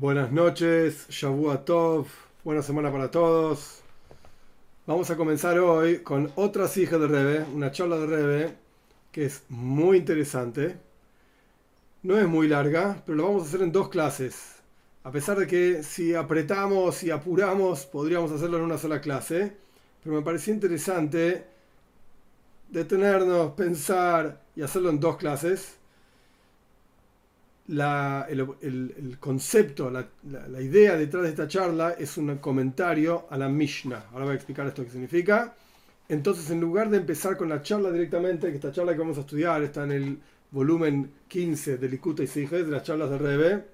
Buenas noches, Shavua Tov, buena semana para todos. Vamos a comenzar hoy con otra hija de Rebe, una charla de Rebe que es muy interesante. No es muy larga, pero lo vamos a hacer en dos clases. A pesar de que si apretamos y apuramos podríamos hacerlo en una sola clase, pero me pareció interesante detenernos, pensar y hacerlo en dos clases el, concepto, la, idea detrás de esta charla es un comentario a la Mishnah. Ahora voy a explicar esto qué significa. Entonces, en lugar de empezar con la charla directamente, que esta charla que vamos a estudiar está en el volumen 15 de Likuta y Siges, de las charlas de Rebe,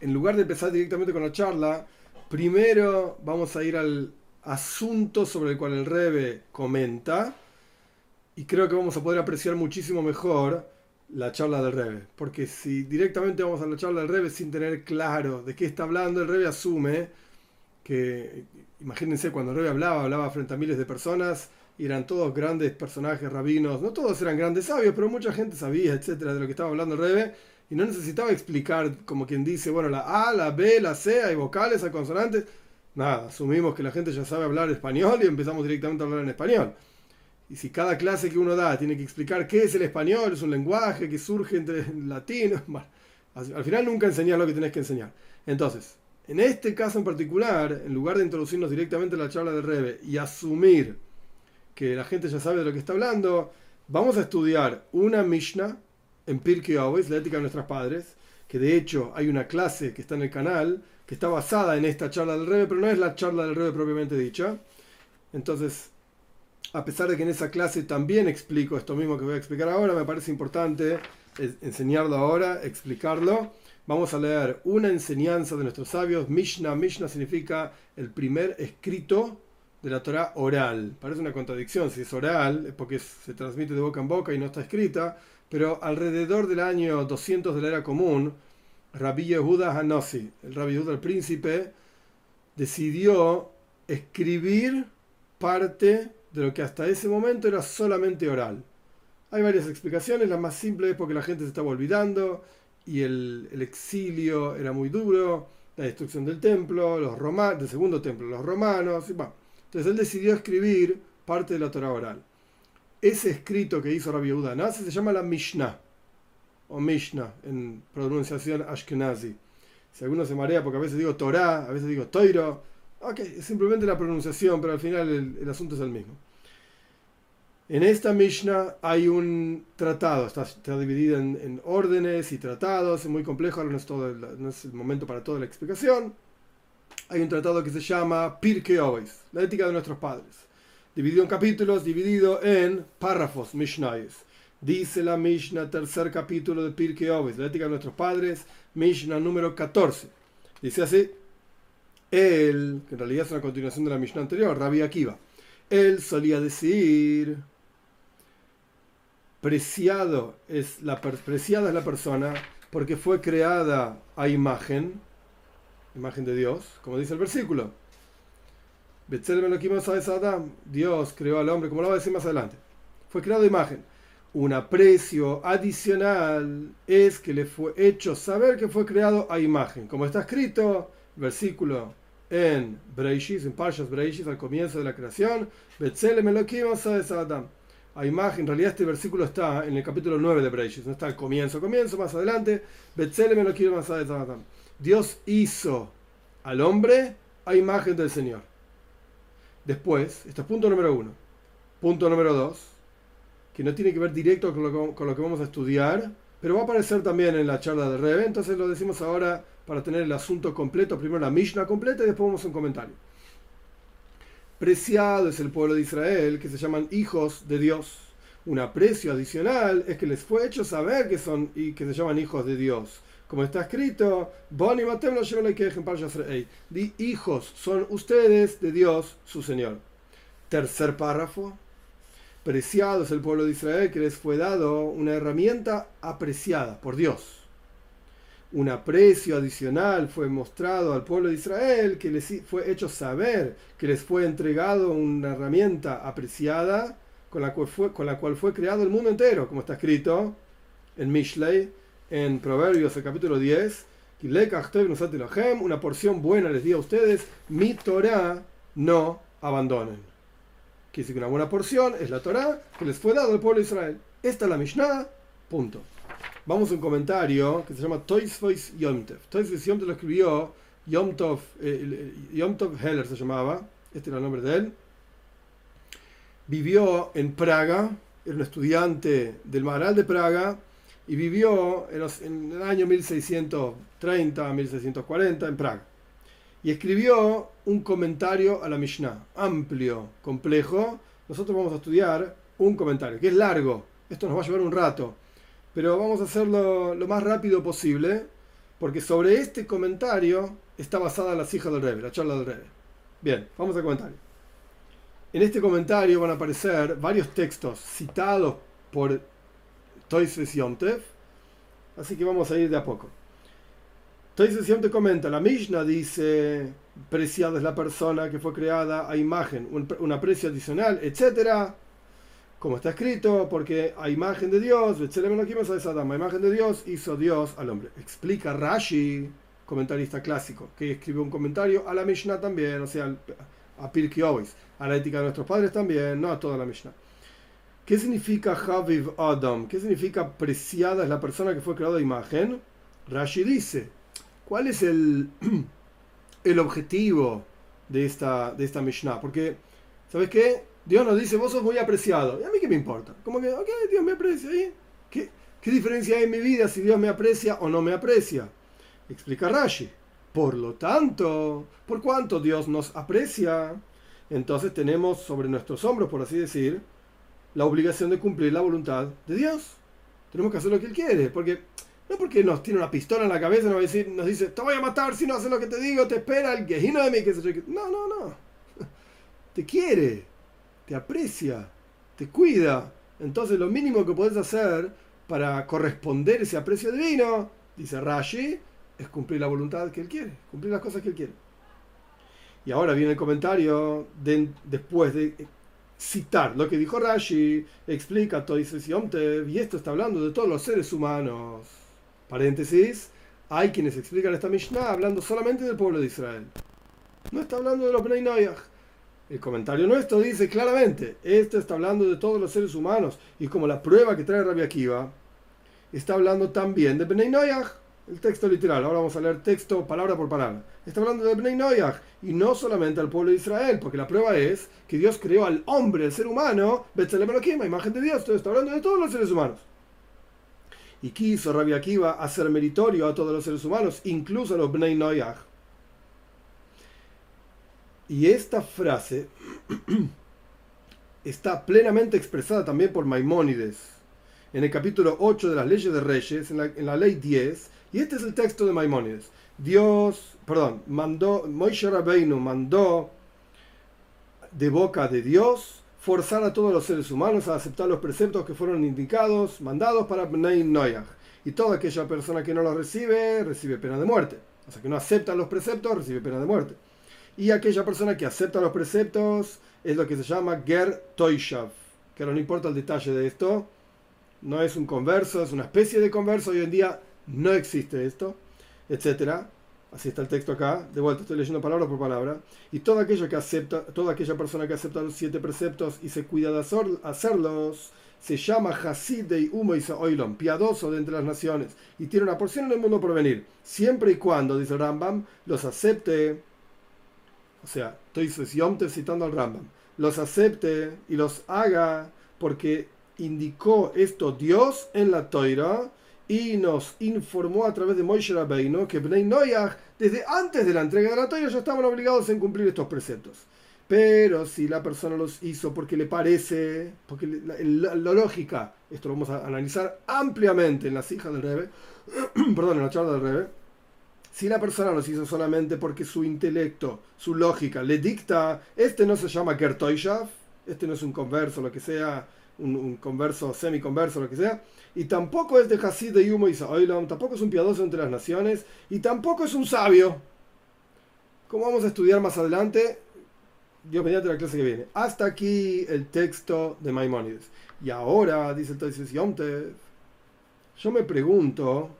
en lugar de empezar directamente con la charla, primero vamos a ir al asunto sobre el cual el Rebe comenta, y creo que vamos a poder apreciar muchísimo mejor la charla del Rebe. Porque si directamente vamos a la charla del Rebe sin tener claro de qué está hablando, el Rebe asume que, imagínense, cuando el Rebe hablaba, hablaba frente a miles de personas y eran todos grandes personajes rabinos. No todos eran grandes sabios, pero mucha gente sabía, etcétera, de lo que estaba hablando el Rebe. Y no necesitaba explicar, como quien dice, bueno, la A, la B, la C, hay vocales, hay consonantes. Nada, asumimos que la gente ya sabe hablar español y empezamos directamente a hablar en español. Y si cada clase que uno da tiene que explicar qué es el español, es un lenguaje que surge entre latino, al final nunca enseñas lo que tenés que enseñar. Entonces, en este caso en particular, en lugar de introducirnos directamente a la charla del Rebe y asumir que la gente ya sabe de lo que está hablando, vamos a estudiar una Mishnah en Pirkei Avos, la ética de nuestros padres, que de hecho hay una clase que está en el canal que está basada en esta charla del Rebe, pero no es la charla del Rebe propiamente dicha. Entonces, a pesar de que en esa clase también explico esto mismo que voy a explicar ahora, me parece importante enseñarlo ahora, explicarlo. Vamos a leer una enseñanza de nuestros sabios. Mishnah, Mishnah significa el primer escrito de la Torah oral. Parece una contradicción, si es oral es porque se transmite de boca en boca y no está escrita, pero alrededor del año 200 de la era común, Rabbi Yehuda Hanossi, el Rabbi Yehuda el príncipe, decidió escribir parte de lo que hasta ese momento era solamente oral. Hay varias explicaciones, la más simple es porque la gente se estaba olvidando y el, exilio era muy duro, la destrucción del templo, los romanos, del segundo templo, los romanos, Entonces él decidió escribir parte de la Torah oral. Ese escrito que hizo Rabbi Yehuda Nasi se llama la Mishnah, o Mishnah en pronunciación ashkenazi. Si alguno se marea porque a veces digo Torah, a veces digo Toiro, Ok, simplemente la pronunciación, pero al final el, asunto es el mismo. En esta Mishnah hay un tratado, está, está dividido en, órdenes y tratados, es muy complejo, ahora no es, todo no es el momento para toda la explicación. Hay un tratado que se llama Pirkei Avos, la ética de nuestros padres, dividido en capítulos, dividido en párrafos, Mishnayes. Dice la Mishnah, tercer capítulo de Pirkei Avos, la ética de nuestros padres, Mishnah número 14. Dice así, él, que en realidad es una continuación de la Mishnah anterior, Rabbi Akiva, él solía decir, preciado es la, preciada es la persona porque fue creada a imagen, imagen de Dios, como dice el versículo. Dios creó al hombre, como lo va a decir más adelante. Fue creado a imagen. Un aprecio adicional es que le fue hecho saber que fue creado a imagen. Como está escrito, versículo en Breishis, en Parshas Breishis, al comienzo de la creación, Betzelem Elohim Adam. A imagen, en realidad este versículo está en el capítulo 9 de Breishis, no está al comienzo, comienzo más adelante, Betzelem Elohim Adam. Dios hizo al hombre a imagen del Señor. Después, esto es punto número uno. Punto número dos, que no tiene que ver directo con lo que, con lo que vamos a estudiar, pero va a aparecer también en la charla de Rebe, entonces lo decimos ahora para tener el asunto completo, primero la Mishnah completa y después vamos a un comentario. Preciado es el pueblo de Israel, que se llaman hijos de Dios. Un aprecio adicional es que les fue hecho saber que son y que se llaman hijos de Dios. Como está escrito, Di hijos son ustedes de Dios, su Señor. Tercer párrafo. Preciado es el pueblo de Israel que les fue dado una herramienta apreciada por Dios un aprecio adicional fue mostrado al pueblo de Israel, que les fue hecho saber que les fue entregado una herramienta apreciada con la cual fue, creado el mundo entero, como está escrito en Mishlei, en Proverbios, el capítulo 10, una porción buena les di a ustedes, mi Torah no abandonen. Quiere decir que una buena porción es la Torah que les fue dado al pueblo de Israel. Esta es la Mishnah, punto. Vamos a un comentario que se llama Toysvois Yomtev. Toysvois Yomtev lo escribió Yomtov, eh, Yomtov Heller se llamaba, este era el nombre de él. Vivió en Praga, era un estudiante del Maharal de Praga y vivió en, el año 1630, 1640 en Praga. Y escribió un comentario a la Mishnah, amplio, complejo. Nosotros vamos a estudiar un comentario, que es largo. Esto nos va a llevar un rato, pero vamos a hacerlo lo más rápido posible, porque sobre este comentario está basada la hijas del Rebbe, la charla del Rebbe. Bien, vamos al comentario. En este comentario van a aparecer varios textos citados por Toises Yomtev, así que vamos a ir de a poco. Toises Yomtev comenta, la Mishnah dice, preciada es la persona que fue creada a imagen, un, un aprecio adicional, etcétera, como está escrito, porque a imagen de Dios, a imagen de Dios hizo Dios al hombre. Explica Rashi, comentarista clásico, que escribió un comentario a la Mishnah también, o sea, a Pirkei a la ética de nuestros padres también, no a toda la Mishnah. ¿Qué significa Haviv Adam? ¿Qué significa preciada es la persona que fue creada de imagen? Rashi dice, ¿cuál es el, el objetivo de esta, de esta Mishnah? Porque, ¿sabes qué? Dios nos dice, vos sos muy apreciado. ¿Y a mí qué me importa? Como que, ok, Dios me aprecia. ¿y? ¿Qué, ¿Qué diferencia hay en mi vida si Dios me aprecia o no me aprecia? Explica Rashi. Por lo tanto, por cuanto Dios nos aprecia, entonces tenemos sobre nuestros hombros, por así decir, la obligación de cumplir la voluntad de Dios. Tenemos que hacer lo que Él quiere, porque no porque nos tiene una pistola en la cabeza nos, decir, nos dice, te voy a matar si no haces lo que te digo, te espera el quejino de mí, que se No, no, no. Te quiere, te aprecia, te cuida. Entonces lo mínimo que puedes hacer para corresponder ese aprecio divino, dice Rashi, es cumplir la voluntad que Él quiere, cumplir las cosas que Él quiere. Y ahora viene el comentario después de citar lo que dijo Rashi, explica Toises y esto está hablando de todos los seres humanos. Paréntesis, hay quienes explican esta Mishnah hablando solamente del pueblo de Israel. No está hablando de los Bnei. El comentario nuestro dice claramente, esto está hablando de todos los seres humanos. Y como la prueba que trae Rabbi Akiva, está hablando también de Bnei Noyach el texto literal. Ahora vamos a leer texto palabra por palabra. Está hablando de Bnei Noyach y no solamente al pueblo de Israel, porque la prueba es que Dios creó al hombre, el ser humano, Betzelem imagen de Dios. Está hablando de todos los seres humanos. Y quiso Rabbi Akiva hacer meritorio a todos los seres humanos, incluso a los Bnei Noyach. Y esta frase está plenamente expresada también por Maimónides en el capítulo 8 de las leyes de Reyes, en la, ley 10, y este es el texto de Maimónides. Dios, perdón, mandó, Moishe Rabbeinu mandó de boca de Dios forzar a todos los seres humanos a aceptar los preceptos que fueron indicados, mandados para Bnei Noyach. Y toda aquella persona que no los recibe, recibe pena de muerte. O sea, que no acepta los preceptos, recibe pena de muerte. Y aquella persona que acepta los preceptos es lo que se llama Ger Toishav. Que no importa el detalle de esto, no es un converso, es una especie de converso. Hoy en día no existe esto, etcétera. Así está el texto acá, de vuelta estoy leyendo palabra por palabra. Y toda aquella que acepta, toda aquella persona que acepta los siete preceptos y se cuida de hacerlos, se llama Hasid de Humo y Oilom, piadoso de entre las naciones, y tiene una porción en el mundo por venir, siempre y cuando, dice Rambam, los acepte, o sea, estoy citando al Rambam, los acepte y los haga porque indicó esto Dios en la Toira y nos informó a través de Moishe Rabbeinu que Bnei Noyach, desde antes de la entrega de la Torah, ya estaban obligados en cumplir estos preceptos. Pero si la persona los hizo porque le parece, porque la, lógica, esto lo vamos a analizar ampliamente en las hijas del Rebe, perdón, en la charla del Rebe, si la persona los hizo solamente porque su intelecto, su lógica le dicta, este no se llama Gertoishav, este no es un converso, lo que sea, un, un converso, semiconverso, lo que sea, y tampoco es de Hasid de Yumo y tampoco es un piadoso entre las naciones, y tampoco es un sabio. Como vamos a estudiar más adelante, Dios mediante la clase que viene. Hasta aquí el texto de Maimónides. Y ahora, dice el Yomtev, yo me pregunto,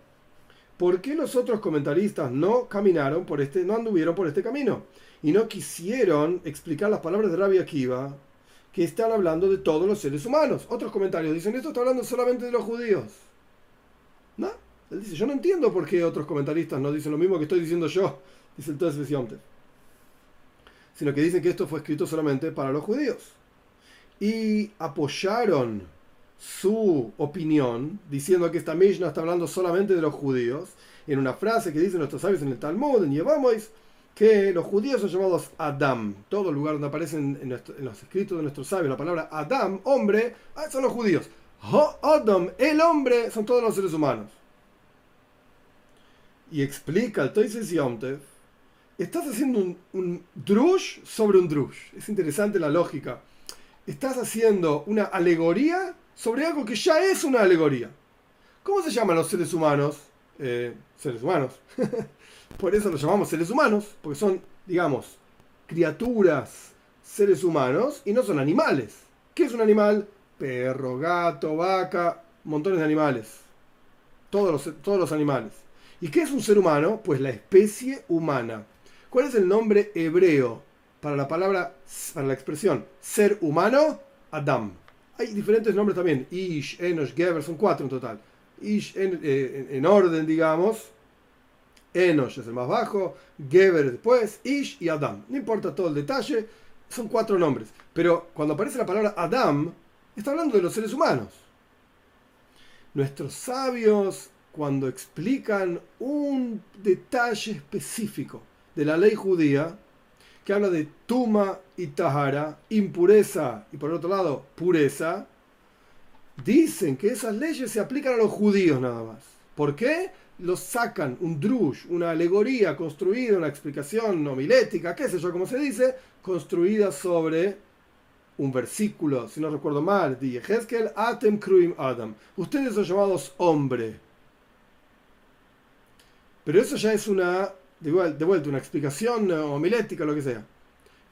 ¿por qué los otros comentaristas no caminaron por este, no anduvieron por este camino? Y no quisieron explicar las palabras de Rabbi Akiva, que están hablando de todos los seres humanos. Otros comentarios dicen, esto está hablando solamente de los judíos. ¿No? Él dice, yo no entiendo por qué otros comentaristas no dicen lo mismo que estoy diciendo yo, dice el Tosfesiomte. Sino que dicen que esto fue escrito solamente para los judíos. Y apoyaron su opinión, diciendo que esta Mishnah está hablando solamente de los judíos, en una frase que dicen nuestros sabios en el Talmud, en Yevamos, que los judíos son llamados Adam. Todo lugar donde aparecen en, los escritos de nuestros sabios la palabra Adam, hombre, ah, son los judíos. Adam, el hombre, son todos los seres humanos. Y explica el Toises Yomtev, estás haciendo un, un drush sobre un drush. Es interesante la lógica. Estás haciendo una alegoría sobre algo que ya es una alegoría. ¿Cómo se llaman los seres humanos? Eh, seres humanos. Por eso los llamamos seres humanos, porque son, digamos, criaturas, seres humanos, y no son animales. ¿Qué es un animal? Perro, gato, vaca, montones de animales. Todos los, todos los animales. ¿Y qué es un ser humano? Pues la especie humana. ¿Cuál es el nombre hebreo para la palabra, para la expresión ser humano? Adam. Hay diferentes nombres también. Ish, Enosh, Geber, son cuatro en total. Ish eh, en, orden, digamos. Enosh es el más bajo, Geber después, Ish y Adam. No importa todo el detalle, son cuatro nombres. Pero cuando aparece la palabra Adam, está hablando de los seres humanos. Nuestros sabios, cuando explican un detalle específico de la ley judía, que habla de tuma y tahara, impureza y por otro lado pureza, dicen que esas leyes se aplican a los judíos nada más. ¿Por qué? Los sacan un drush, una alegoría construida, una explicación homilética, qué sé yo cómo se dice, construida sobre un versículo, si no recuerdo mal, de Yehezkel, Atem Kruim Adam. Ustedes son llamados hombre. Pero eso ya es una de vuelta, una explicación homilética, lo que sea.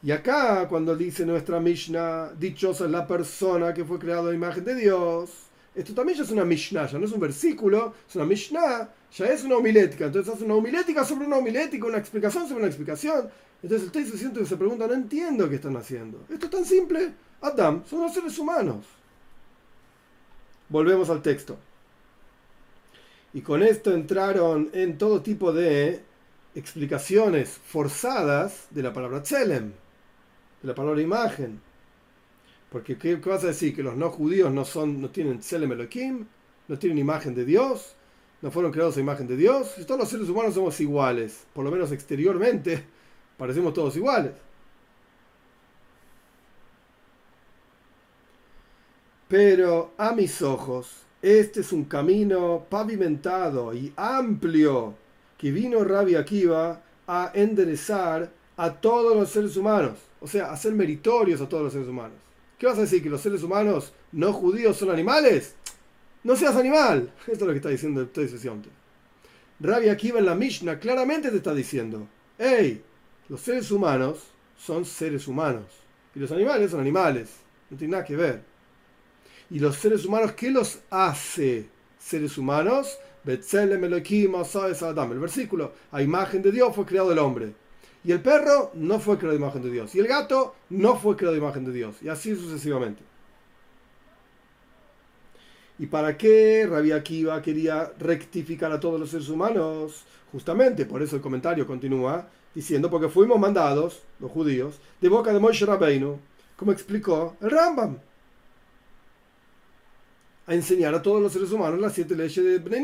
Y acá, cuando dice nuestra Mishnah, dichosa es la persona que fue creada a imagen de Dios, esto también ya es una Mishnah, ya no es un versículo, es una Mishnah, ya es una homilética. Entonces hace una homilética sobre una homilética, una explicación sobre una explicación. Entonces el texto siente que se pregunta, no entiendo qué están haciendo. Esto es tan simple. Adam, son los seres humanos. Volvemos al texto. Y con esto entraron en todo tipo de explicaciones forzadas de la palabra tselem, de la palabra imagen. Porque ¿qué, vas a decir? Que los no judíos no, son, no tienen tselem Elohim, no tienen imagen de Dios, no fueron creados a imagen de Dios. Todos los seres humanos somos iguales, por lo menos exteriormente, parecemos todos iguales. Pero a mis ojos, este es un camino pavimentado y amplio que vino Rabbi Akiva a enderezar a todos los seres humanos, o sea, a ser meritorios a todos los seres humanos. ¿Qué vas a decir? ¿Que los seres humanos no judíos son animales? No seas animal. Esto es lo que está diciendo el sesión. Rabbi Akiva en la Mishnah claramente te está diciendo, hey, los seres humanos son seres humanos y los animales son animales. No tiene nada que ver. Y los seres humanos, ¿qué los hace seres humanos? El versículo, a imagen de Dios fue creado el hombre. Y el perro no fue creado a imagen de Dios. Y el gato no fue creado a imagen de Dios. Y así sucesivamente. ¿Y para qué Rabbi Akiva quería rectificar a todos los seres humanos? Justamente, por eso el comentario continúa diciendo, porque fuimos mandados, los judíos, de boca de Moshe Rabbeinu, como explicó el Rambam, a enseñar a todos los seres humanos las siete leyes de Bnei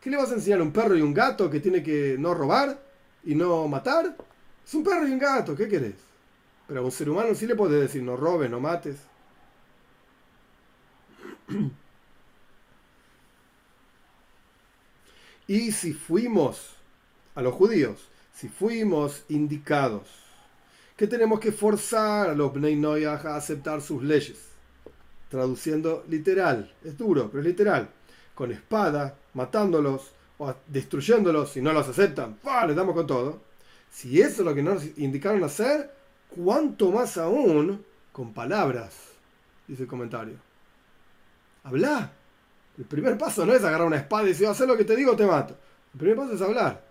¿Qué le vas a enseñar a un perro y un gato que tiene que no robar y no matar? Es un perro y un gato, ¿qué querés? Pero a un ser humano sí le puedes decir no robes, no mates. Y si fuimos a los judíos, si fuimos indicados que tenemos que forzar a los Bnei Noyah a aceptar sus leyes, traduciendo literal, es duro, pero es literal, con espada, matándolos o destruyéndolos si no los aceptan, les damos con todo. Si eso es lo que nos indicaron hacer, cuánto más aún con palabras, dice el comentario. Habla. El primer paso no es agarrar una espada y decir, haz lo que te digo, te mato. El primer paso es hablar.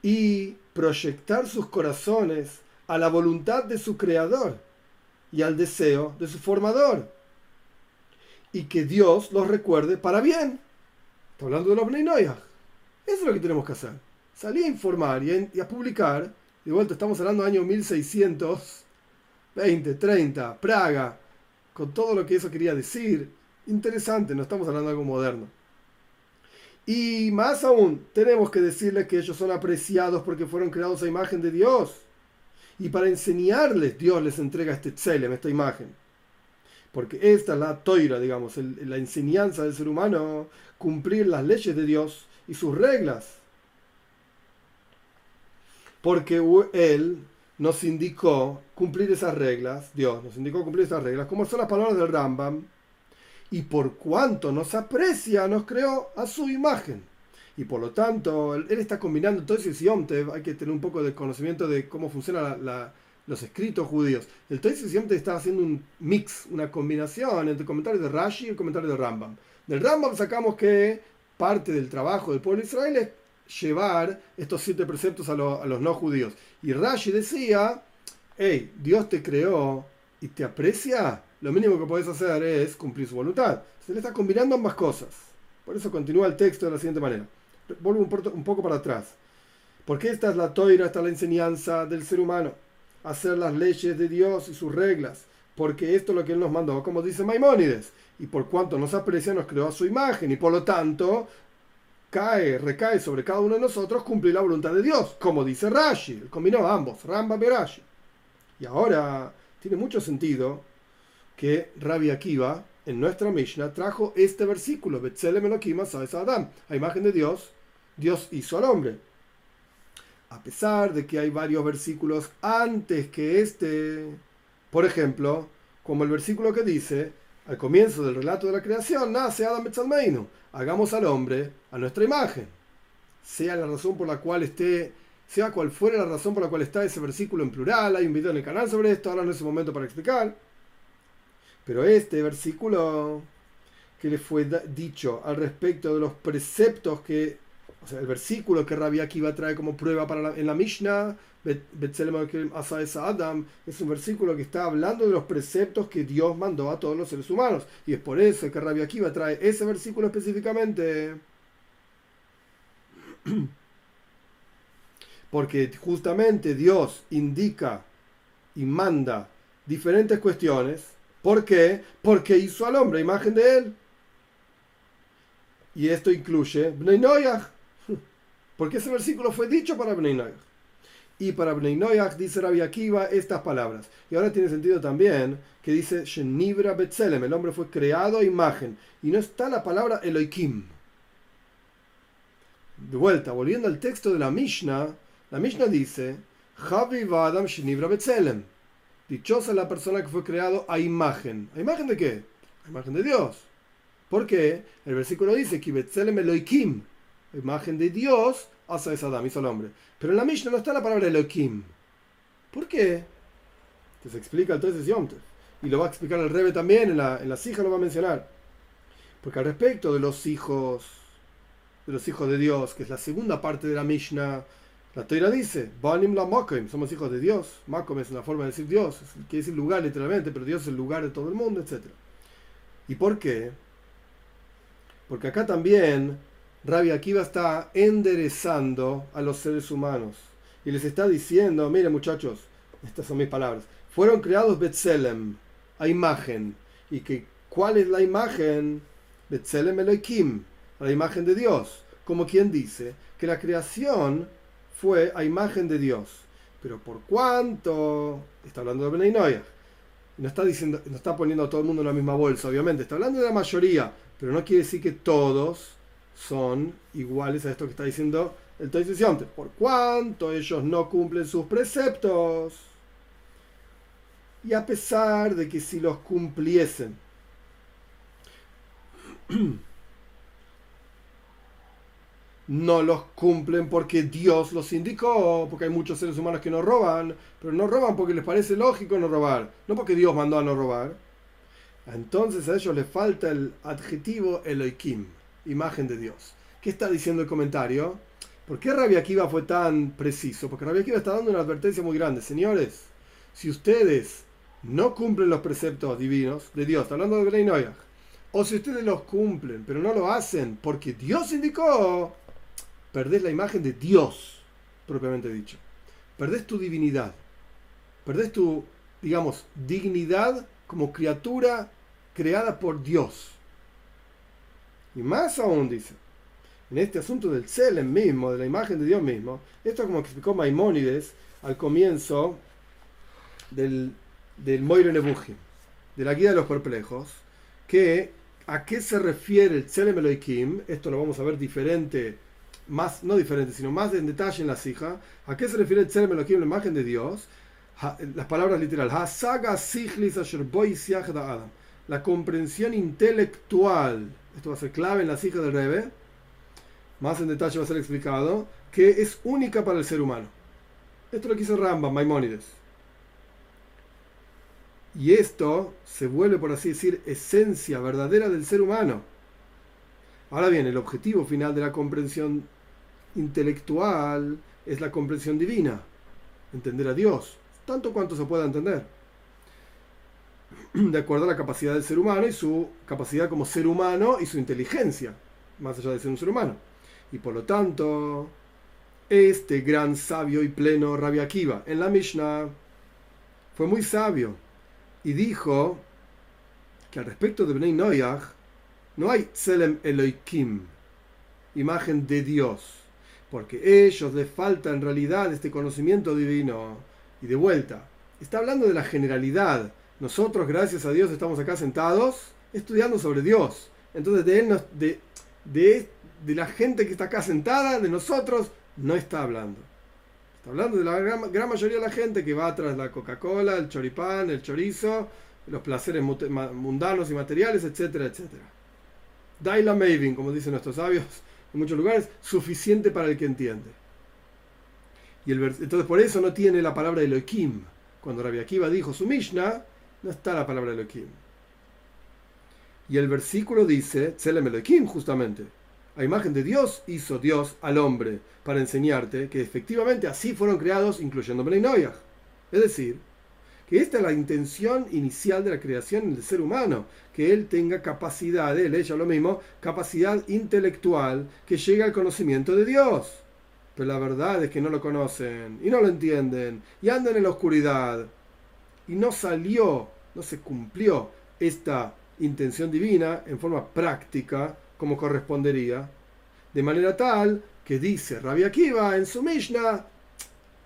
Y proyectar sus corazones a la voluntad de su creador y al deseo de su formador. Y que Dios los recuerde para bien. Está hablando de los Bnei Eso es lo que tenemos que hacer. Salir a informar y a, publicar. De vuelta, estamos hablando del año 1620, 30, Praga, con todo lo que eso quería decir. Interesante, no estamos hablando de algo moderno. Y más aún, tenemos que decirles que ellos son apreciados porque fueron creados a imagen de Dios. Y para enseñarles, Dios les entrega este tselem, esta imagen. Porque esta es la toira, digamos, la enseñanza del ser humano, cumplir las leyes de Dios y sus reglas. Porque Él nos indicó cumplir esas reglas, Dios nos indicó cumplir esas reglas, como son las palabras del Rambam, y por cuanto nos aprecia, nos creó a su imagen. Y por lo tanto, él, está combinando todo ese Yomtev, hay que tener un poco de conocimiento de cómo funcionan los escritos judíos. El Toises Yomtev está haciendo un mix, una combinación entre el comentario de Rashi y el comentario de Rambam. Del Rambam sacamos que parte del trabajo del pueblo Israel es llevar estos siete preceptos a, a los no judíos. Y Rashi decía, hey, Dios te creó y te aprecia, lo mínimo que puedes hacer es cumplir su voluntad. Se le está combinando ambas cosas. Por eso continúa el texto de la siguiente manera vuelvo un, poco para atrás. Porque esta es la toira, esta es la enseñanza del ser humano. Hacer las leyes de Dios y sus reglas. Porque esto es lo que Él nos mandó, como dice Maimónides. Y por cuanto nos aprecia, nos creó a su imagen. Y por lo tanto, cae, recae sobre cada uno de nosotros cumplir la voluntad de Dios. Como dice Rashi. Él combinó ambos, Rambam y Rashi. Y ahora tiene mucho sentido que Rabbi Akiva, en nuestra Mishnah, trajo este versículo, Adam, a imagen de Dios, Dios hizo al hombre. A pesar de que hay varios versículos antes que este, por ejemplo, como el versículo que dice, al comienzo del relato de la creación, nace Adam Betzalmeinu, hagamos al hombre a nuestra imagen. Sea la razón por la cual esté, sea cual fuera la razón por la cual está ese versículo en plural, hay un video en el canal sobre esto, ahora no es el momento para explicar. Pero este versículo que le fue dicho al respecto de los preceptos que o sea, el versículo que Rabbi Akiva trae como prueba para en la Mishnah, Adam, es un versículo que está hablando de los preceptos que Dios mandó a todos los seres humanos. Y es por eso que Rabbi Akiva trae ese versículo específicamente. Porque justamente Dios indica y manda diferentes cuestiones. ¿Por qué? Porque hizo al hombre imagen de él. Y esto incluye Bnei porque ese versículo fue dicho para Bnei Y para Bnei dice Rabbi Akiva estas palabras. Y ahora tiene sentido también que dice Shenibra Betzelem, el hombre fue creado a imagen. Y no está la palabra Elohim. De vuelta, volviendo al texto de la Mishnah, la Mishnah dice Javi Vadam Betzelem. Dichosa la persona que fue creado a imagen. ¿A imagen de qué? A imagen de Dios. ¿Por qué? El versículo dice que Betzelem Elohim imagen de Dios, Asa es Adam, hizo el hombre. Pero en la Mishnah no está la palabra Elohim. ¿Por qué? Se explica entonces Yom Y lo va a explicar el Rebe también, en la, en la Sija lo va a mencionar. Porque al respecto de los hijos, de los hijos de Dios, que es la segunda parte de la Mishnah, la Torah dice, Banim la somos hijos de Dios. Makom es una forma de decir Dios, quiere decir lugar literalmente, pero Dios es el lugar de todo el mundo, etc. ¿Y por qué? Porque acá también Rabbi Akiva está enderezando a los seres humanos y les está diciendo, miren muchachos, estas son mis palabras, fueron creados Betzelem, a imagen, y que ¿cuál es la imagen? Betzelem Elohim, la imagen de Dios, como quien dice que la creación fue a imagen de Dios. Pero por cuánto, está hablando de Benay no está diciendo, no está poniendo a todo el mundo en la misma bolsa, obviamente, está hablando de la mayoría, pero no quiere decir que todos son iguales a esto que está diciendo el Toisesión. Por cuanto ellos no cumplen sus preceptos. Y a pesar de que si los cumpliesen, no los cumplen porque Dios los indicó, porque hay muchos seres humanos que no roban, pero no roban porque les parece lógico no robar, no porque Dios mandó a no robar. Entonces a ellos les falta el adjetivo Elohim imagen de Dios. ¿Qué está diciendo el comentario? ¿Por qué Rabbi Akiva fue tan preciso? Porque Rabbi Akiva está dando una advertencia muy grande. Señores, si ustedes no cumplen los preceptos divinos de Dios, hablando de Bnei Noyach, o si ustedes los cumplen, pero no lo hacen porque Dios indicó, perdés la imagen de Dios, propiamente dicho. Perdés tu divinidad. Perdés tu, digamos, dignidad como criatura creada por Dios. Y más aún dice, en este asunto del Tselem mismo, de la imagen de Dios mismo, esto como explicó Maimónides al comienzo del, del Moiro Nebuchim, de la guía de los perplejos, que a qué se refiere el Tselem Elohim, esto lo vamos a ver diferente, más, no diferente, sino más en detalle en la sija, a qué se refiere el Tselem Elohim, la imagen de Dios, las palabras literal, la comprensión intelectual, esto va a ser clave en la sija del Rebe, más en detalle va a ser explicado, que es única para el ser humano. Esto lo quiso Rambam, Maimónides. Y esto se vuelve, por así decir, esencia verdadera del ser humano. Ahora bien, el objetivo final de la comprensión intelectual es la comprensión divina, entender a Dios, tanto cuanto se pueda entender, de acuerdo a la capacidad del ser humano y su capacidad como ser humano y su inteligencia, más allá de ser un ser humano. Y por lo tanto, este gran sabio y pleno Rabbi Akiva en la Mishnah fue muy sabio y dijo que al respecto de Bnei Noyach no hay Tselem Elohim, imagen de Dios, porque ellos les falta en realidad este conocimiento divino. Y de vuelta, está hablando de la generalidad. Nosotros, gracias a Dios, estamos acá sentados estudiando sobre Dios. Entonces, de, él, de, de de la gente que está acá sentada, de nosotros, no está hablando. Está hablando de la gran, mayoría de la gente que va tras la Coca-Cola, el choripán, el chorizo, los placeres mundanos y materiales, etcétera, etcétera. Daila Mavin, como dicen nuestros sabios en muchos lugares, suficiente para el que entiende. Y el, entonces por eso no tiene la palabra Elohim. Cuando Rabbi Akiva dijo su Mishnah, no está la palabra Elohim. Y el versículo dice, Tselem Elohim justamente, a imagen de Dios hizo Dios al hombre para enseñarte que efectivamente así fueron creados, incluyendo Benay Es decir, que esta es la intención inicial de la creación del ser humano, que él tenga capacidad, él, ella lo mismo, capacidad intelectual que llegue al conocimiento de Dios. Pero la verdad es que no lo conocen y no lo entienden y andan en la oscuridad. Y no salió, no se cumplió esta intención divina en forma práctica como correspondería, de manera tal que dice Rabbi Akiva en su Mishnah,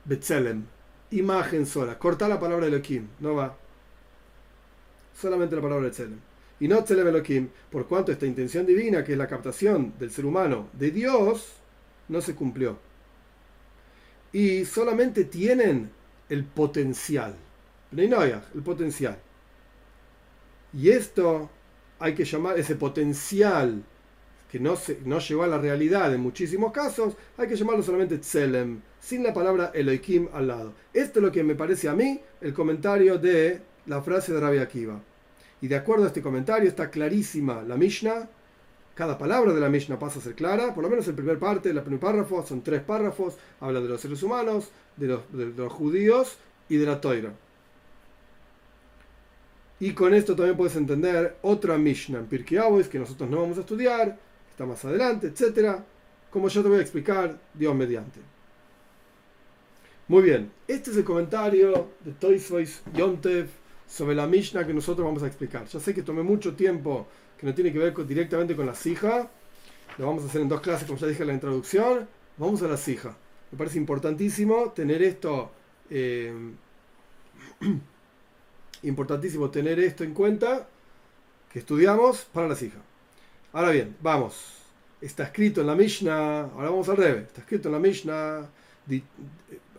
Betzelem, imagen sola, corta la palabra Elohim, no va. Solamente la palabra Betzelem. Y no Tzelem Elohim, por cuanto esta intención divina, que es la captación del ser humano de Dios, no se cumplió. Y solamente tienen el potencial. El potencial. Y esto hay que llamar ese potencial que no, se, no llegó a la realidad en muchísimos casos, hay que llamarlo solamente Tselem, sin la palabra Elohim al lado. Esto es lo que me parece a mí el comentario de la frase de Rabbi Akiva. Y de acuerdo a este comentario está clarísima la Mishnah, cada palabra de la Mishnah pasa a ser clara, por lo menos el primer parte, el primer párrafo, son tres párrafos, habla de los seres humanos, de los, de los judíos y de la toira. Y con esto también puedes entender otra Mishnah en Pirkei que nosotros no vamos a estudiar, está más adelante, etcétera, como yo te voy a explicar, Dios mediante. Muy bien, este es el comentario de Toysvoice Yontev sobre la Mishnah que nosotros vamos a explicar. Ya sé que tomé mucho tiempo que no tiene que ver directamente con la Sija. Lo vamos a hacer en dos clases, como ya dije en la introducción. Vamos a la Sija. Me parece importantísimo tener esto. Eh, importantísimo tener esto en cuenta que estudiamos para la Sija. Ahora bien, vamos. Está escrito en la Mishnah, ahora vamos al revés, está escrito en la Mishnah,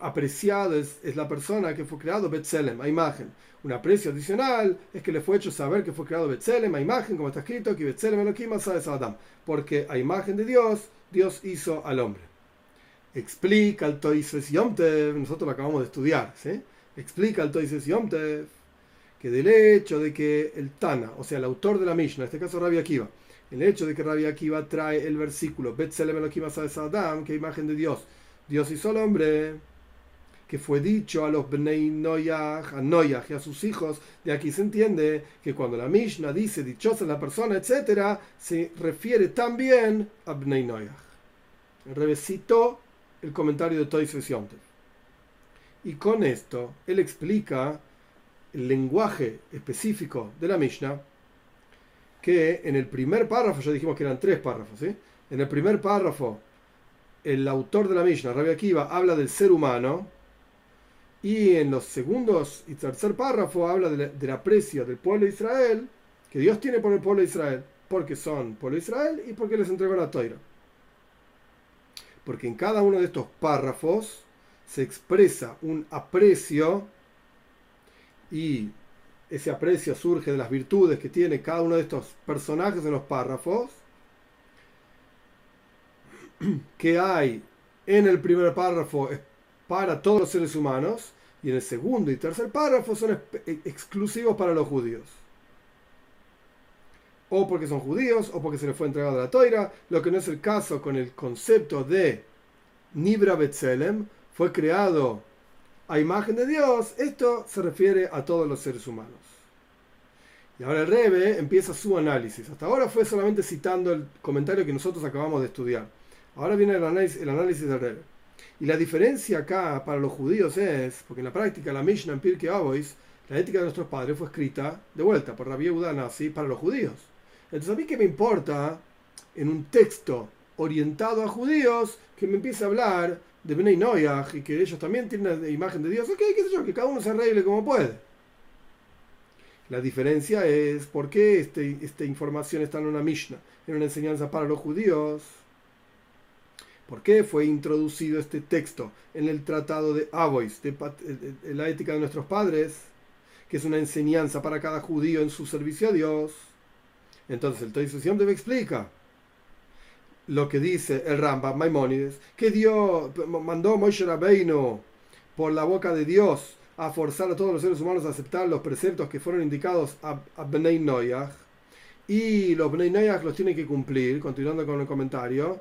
apreciado es, la persona que fue creado Betzelem, a imagen. Un aprecio adicional es que le fue hecho saber que fue creado Betzelem, a imagen, como está escrito, que Betzelem Elohim Adam, porque a imagen de Dios, Dios hizo al hombre. Explica el Toises Yomtev, nosotros lo acabamos de estudiar, ¿sí? Explica el Toises Yomtev que del hecho de que el Tana, o sea, el autor de la Mishnah, en este caso Rabbi Akiva, el hecho de que Rabbi Akiva trae el versículo Adam, que imagen de Dios, Dios hizo al hombre, que fue dicho a los Bnei a Noyach y a sus hijos, de aquí se entiende que cuando la Mishnah dice dichosa la persona, etc., se refiere también a Bnei Noyach. Revesito el comentario de Toy Y con esto, él explica el lenguaje específico de la Mishnah, que en el primer párrafo, ya dijimos que eran tres párrafos, en el primer párrafo, el autor de la Mishnah, Rabbi Akiva, habla del ser humano, y en los segundos y tercer párrafo habla del aprecio del pueblo de Israel, que Dios tiene por el pueblo de Israel, porque son pueblo de Israel y porque les entregó la toira. Porque en cada uno de estos párrafos se expresa un aprecio y ese aprecio surge de las virtudes que tiene cada uno de estos personajes en los párrafos, que hay en el primer párrafo para todos los seres humanos y en el segundo y tercer párrafo son e-, exclusivos para los judíos. O porque son judíos o porque se les fue entregado la toira, lo que no es el caso con el concepto de Nibra Betzelem, fue creado a imagen de Dios, esto se refiere a todos los seres humanos. Y ahora el Rebe empieza su análisis. Hasta ahora fue solamente citando el comentario que nosotros acabamos de estudiar. Ahora viene el análisis, el análisis del Rebe. Y la diferencia acá para los judíos es, porque en la práctica la Mishnah en Pirkei Avos, la ética de nuestros padres fue escrita de vuelta por Rabbi Yehuda Nasi para los judíos. Entonces a mí que me importa en un texto orientado a judíos que me empiece a hablar de Bnei Noyach y que ellos también tienen la imagen de Dios, ok, qué sé yo, que cada uno se arregle como puede. La diferencia es por qué este, esta información está en una Mishnah, en una enseñanza para los judíos. ¿Por qué fue introducido este texto en el tratado de Avois, de, la ética de nuestros padres, que es una enseñanza para cada judío en su servicio a Dios? Entonces el Toisesión debe explicar lo que dice el Rambam Maimónides, que Dios mandó a Moshe por la boca de Dios a forzar a todos los seres humanos a aceptar los preceptos que fueron indicados a, a Bnei y los Bnei Noyach los tienen que cumplir, continuando con el comentario,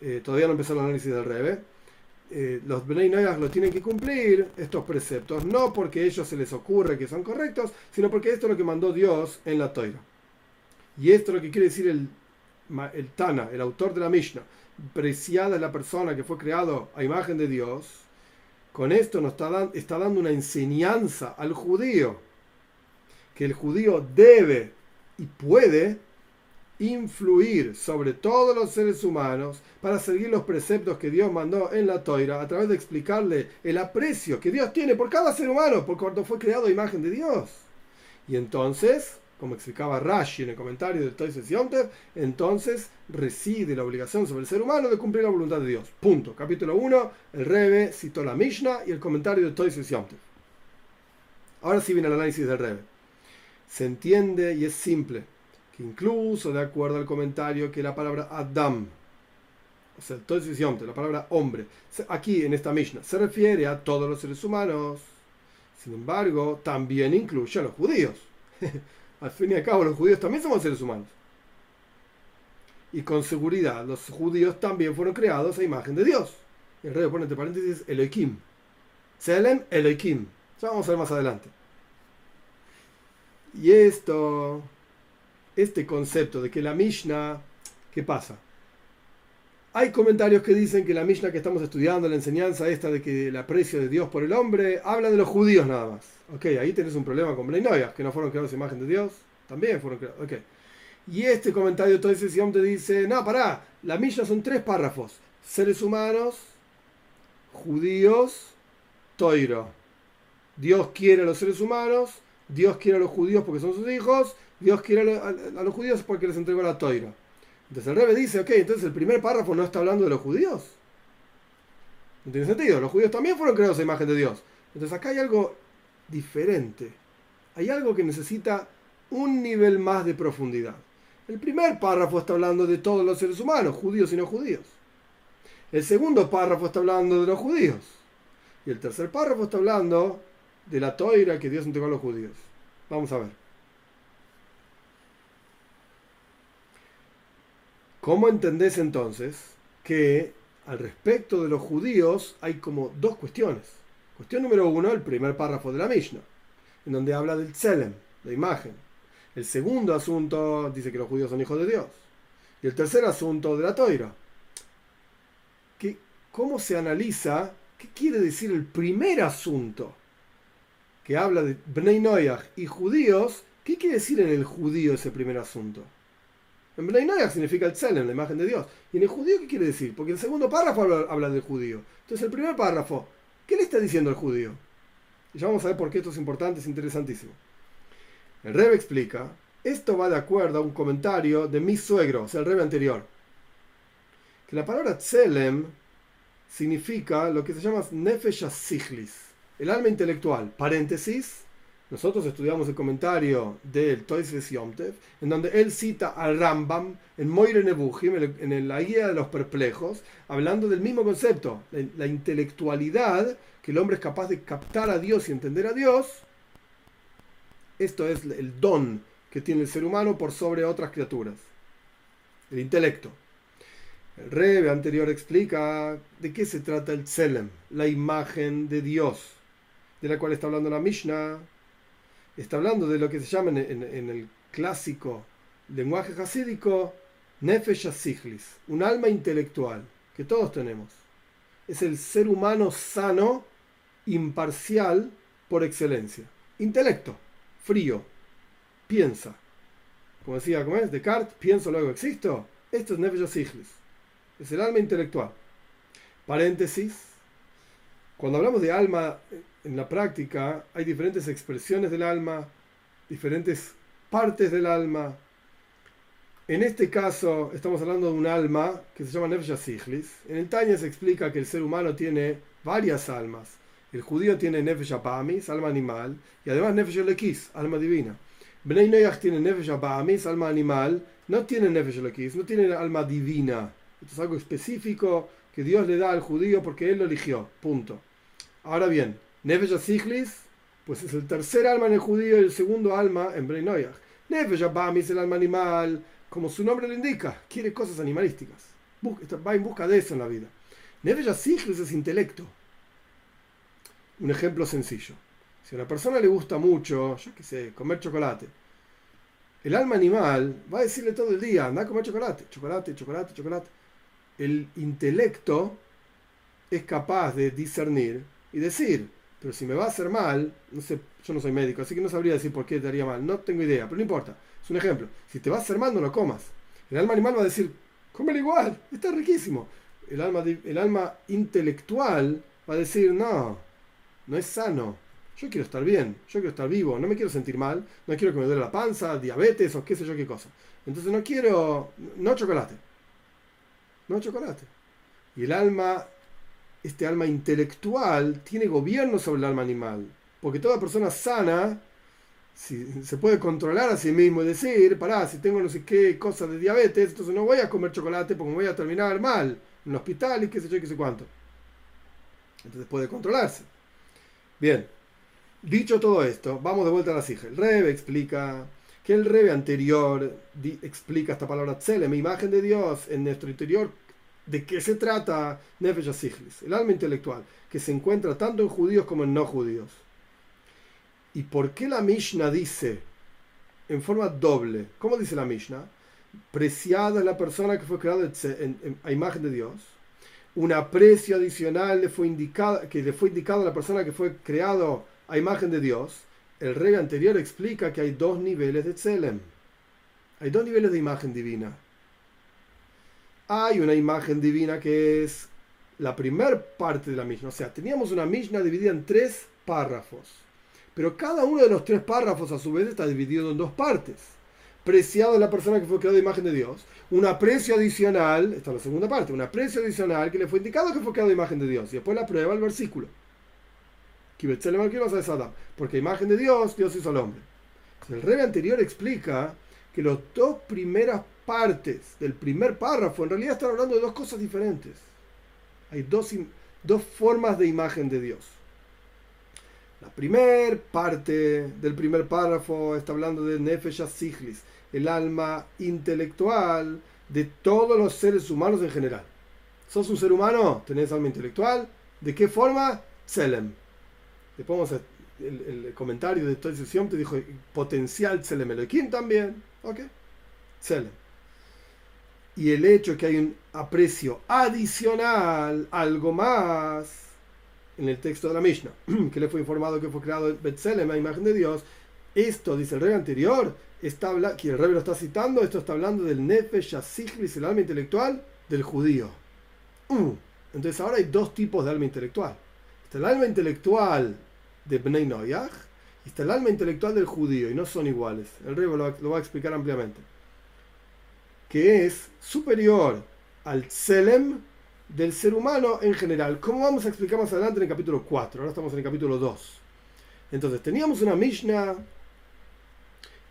eh, todavía no empezó el análisis del Rebe, eh, los Bnei Noyach los tienen que cumplir estos preceptos, no porque a ellos se les ocurre que son correctos, sino porque esto es lo que mandó Dios en la Toira. Y esto es lo que quiere decir el el Tana, el autor de la Mishnah, preciada es la persona que fue creado a imagen de Dios, con esto nos está, está dando una enseñanza al judío, que el judío debe y puede influir sobre todos los seres humanos para seguir los preceptos que Dios mandó en la toira a través de explicarle el aprecio que Dios tiene por cada ser humano, por cuanto fue creado a imagen de Dios. Y entonces como explicaba Rashi en el comentario de Toises Yomtev, entonces reside la obligación sobre el ser humano de cumplir la voluntad de Dios. Punto. Capítulo 1, el Rebe citó la Mishnah y el comentario de Toises Yomtev. Ahora sí viene el análisis del Rebe. Se entiende y es simple que incluso de acuerdo al comentario que la palabra Adam, o sea, Toises Yomtev, la palabra hombre, aquí en esta Mishnah, se refiere a todos los seres humanos. Sin embargo, también incluye a los judíos. Al fin y al cabo, los judíos también somos seres humanos. Y con seguridad, los judíos también fueron creados a imagen de Dios. El rey pone entre paréntesis Elohim. Selem Elohim. Ya vamos a ver más adelante. Y esto, este concepto de que la Mishnah, ¿qué pasa? Hay comentarios que dicen que la Mishnah que estamos estudiando, la enseñanza esta de que el aprecio de Dios por el hombre, habla de los judíos nada más. Ok, ahí tenés un problema con Noyas, que no fueron creados a imagen de Dios, también fueron creados. Ok. Y este comentario todo ese te dice, no, pará, la Mishnah son tres párrafos. Seres humanos, judíos, toiro. Dios quiere a los seres humanos, Dios quiere a los judíos porque son sus hijos, Dios quiere a, los judíos porque les entregó la toiro. Entonces el Rebe dice, ok, entonces el primer párrafo no está hablando de los judíos. No tiene sentido, los judíos también fueron creados a imagen de Dios. Entonces acá hay algo diferente. Hay algo que necesita un nivel más de profundidad. El primer párrafo está hablando de todos los seres humanos, judíos y no judíos. El segundo párrafo está hablando de los judíos. Y el tercer párrafo está hablando de la toira que Dios entregó a los judíos. Vamos a ver. ¿Cómo entendés entonces que al respecto de los judíos hay como dos cuestiones? Cuestión número uno, el primer párrafo de la Mishnah, en donde habla del Tselem, la imagen. El segundo asunto dice que los judíos son hijos de Dios. Y el tercer asunto de la Toira. ¿Cómo se analiza? ¿Qué quiere decir el primer asunto? Que habla de Bnei Noyach y judíos. ¿Qué quiere decir en el judío ese primer asunto? En Bnei Noyach significa el Tselem, la imagen de Dios. ¿Y en el judío qué quiere decir? Porque el segundo párrafo habla, del judío. Entonces el primer párrafo, ¿qué le está diciendo el judío? Y ya vamos a ver por qué esto es importante, es interesantísimo. El Rebe explica, esto va de acuerdo a un comentario de mi suegro, o sea, el Rebe anterior. Que la palabra Tselem significa lo que se llama Nefesh Siglis, el alma intelectual. Paréntesis, nosotros estudiamos el comentario del Toys Yomtev, en donde él cita al Rambam en Moire Nebuchim, en la guía de los perplejos, hablando del mismo concepto, la intelectualidad, que el hombre es capaz de captar a Dios y entender a Dios. Esto es el don que tiene el ser humano por sobre otras criaturas, el intelecto. El Rebe anterior explica de qué se trata el Tselem, la imagen de Dios, de la cual está hablando la Mishnah. Está hablando de lo que se llama en, el clásico lenguaje hasídico Nefesh Siglis, un alma intelectual que todos tenemos. Es el ser humano sano, imparcial por excelencia. Intelecto, frío, piensa. Como decía, ¿cómo es? Descartes, pienso, luego existo. Esto es Nefesh Siglis es el alma intelectual. Paréntesis. Cuando hablamos de alma en la práctica, hay diferentes expresiones del alma, diferentes partes del alma. En este caso, estamos hablando de un alma que se llama Nefesh Siglis. En el Tanya se explica que el ser humano tiene varias almas. El judío tiene Nefesh Apamis, alma animal, y además Nefesh Lekis, alma divina. Bnei Noyach tiene Nefesh Apamis, alma animal, no tiene Nefesh Lekis, no tiene alma divina. Esto es algo específico que Dios le da al judío porque él lo eligió. Punto. Ahora bien, Nefesh Siglis, pues es el tercer alma en el judío y el segundo alma en Bnei Noyach. Nefesh es el alma animal, como su nombre lo indica, quiere cosas animalísticas. Va en busca de eso en la vida. Nefesh Siglis es intelecto. Un ejemplo sencillo. Si a una persona le gusta mucho, yo qué sé, comer chocolate, el alma animal va a decirle todo el día, anda a comer chocolate, chocolate, chocolate, chocolate el intelecto es capaz de discernir y decir, pero si me va a hacer mal, no sé, yo no soy médico, así que no sabría decir por qué te haría mal, no tengo idea, pero no importa, es un ejemplo, si te va a hacer mal no lo comas. El alma animal va a decir, cómelo igual, está riquísimo. El alma, el alma intelectual va a decir, no, no es sano, yo quiero estar bien, yo quiero estar vivo, no me quiero sentir mal, no quiero que me duele la panza, diabetes o qué sé yo qué cosa. Entonces no quiero, no chocolate no chocolate. Y el alma, este alma intelectual, tiene gobierno sobre el alma animal. Porque toda persona sana si, se puede controlar a sí mismo y decir, pará, si tengo no sé qué cosa de diabetes, entonces no voy a comer chocolate porque me voy a terminar mal en el hospital y qué sé yo, qué sé cuánto. Entonces puede controlarse. Bien, dicho todo esto, vamos de vuelta a la hijas. El Rebe explica que el Rebe anterior explica esta palabra Tselem, imagen de Dios en nuestro interior. ¿De qué se trata Nefesh Siglis? El alma intelectual, que se encuentra tanto en judíos como en no judíos. ¿Y por qué la Mishnah dice en forma doble? ¿Cómo dice la Mishnah? Preciada es la persona que fue creada a imagen de Dios. Un aprecio adicional le fue indicado, que le fue indicado a la persona que fue creado a imagen de Dios el rey anterior explica que hay dos niveles de Tselem. Hay dos niveles de imagen divina. Hay una imagen divina que es la primera parte de la Mishnah. O sea, teníamos una Mishnah dividida en tres párrafos. Pero cada uno de los tres párrafos a su vez está dividido en dos partes. Preciado de la persona que fue creada de imagen de Dios. Un aprecio adicional, esta es la segunda parte, un aprecio adicional que le fue indicado que fue creado de imagen de Dios. Y después la prueba el versículo. Porque imagen de Dios, Dios hizo al hombre. El rey anterior explica que las dos primeras partes del primer párrafo en realidad están hablando de dos cosas diferentes. Hay dos, dos formas de imagen de Dios. La primera parte del primer párrafo está hablando de Nefesh Siglis, el alma intelectual de todos los seres humanos en general. ¿Sos un ser humano? ¿Tenés alma intelectual? ¿De qué forma? Tselem. Después vamos el, comentario de esta sesión te dijo potencial Tselem Elohim también. ¿Ok? Tselem. Y el hecho que hay un aprecio adicional, algo más, en el texto de la Mishnah, que le fue informado que fue creado Betselem a imagen de Dios, esto, dice el rey anterior, está que el rey lo está citando, esto está hablando del Nefesh Yasichlis, el alma intelectual del judío. Uh, entonces ahora hay dos tipos de alma intelectual. Está el alma intelectual de Bnei Noyach está el alma intelectual del judío, y no son iguales. El rey lo, va a explicar ampliamente. Que es superior al Tselem del ser humano en general. Como vamos a explicar más adelante en el capítulo 4. Ahora estamos en el capítulo 2. Entonces, teníamos una Mishnah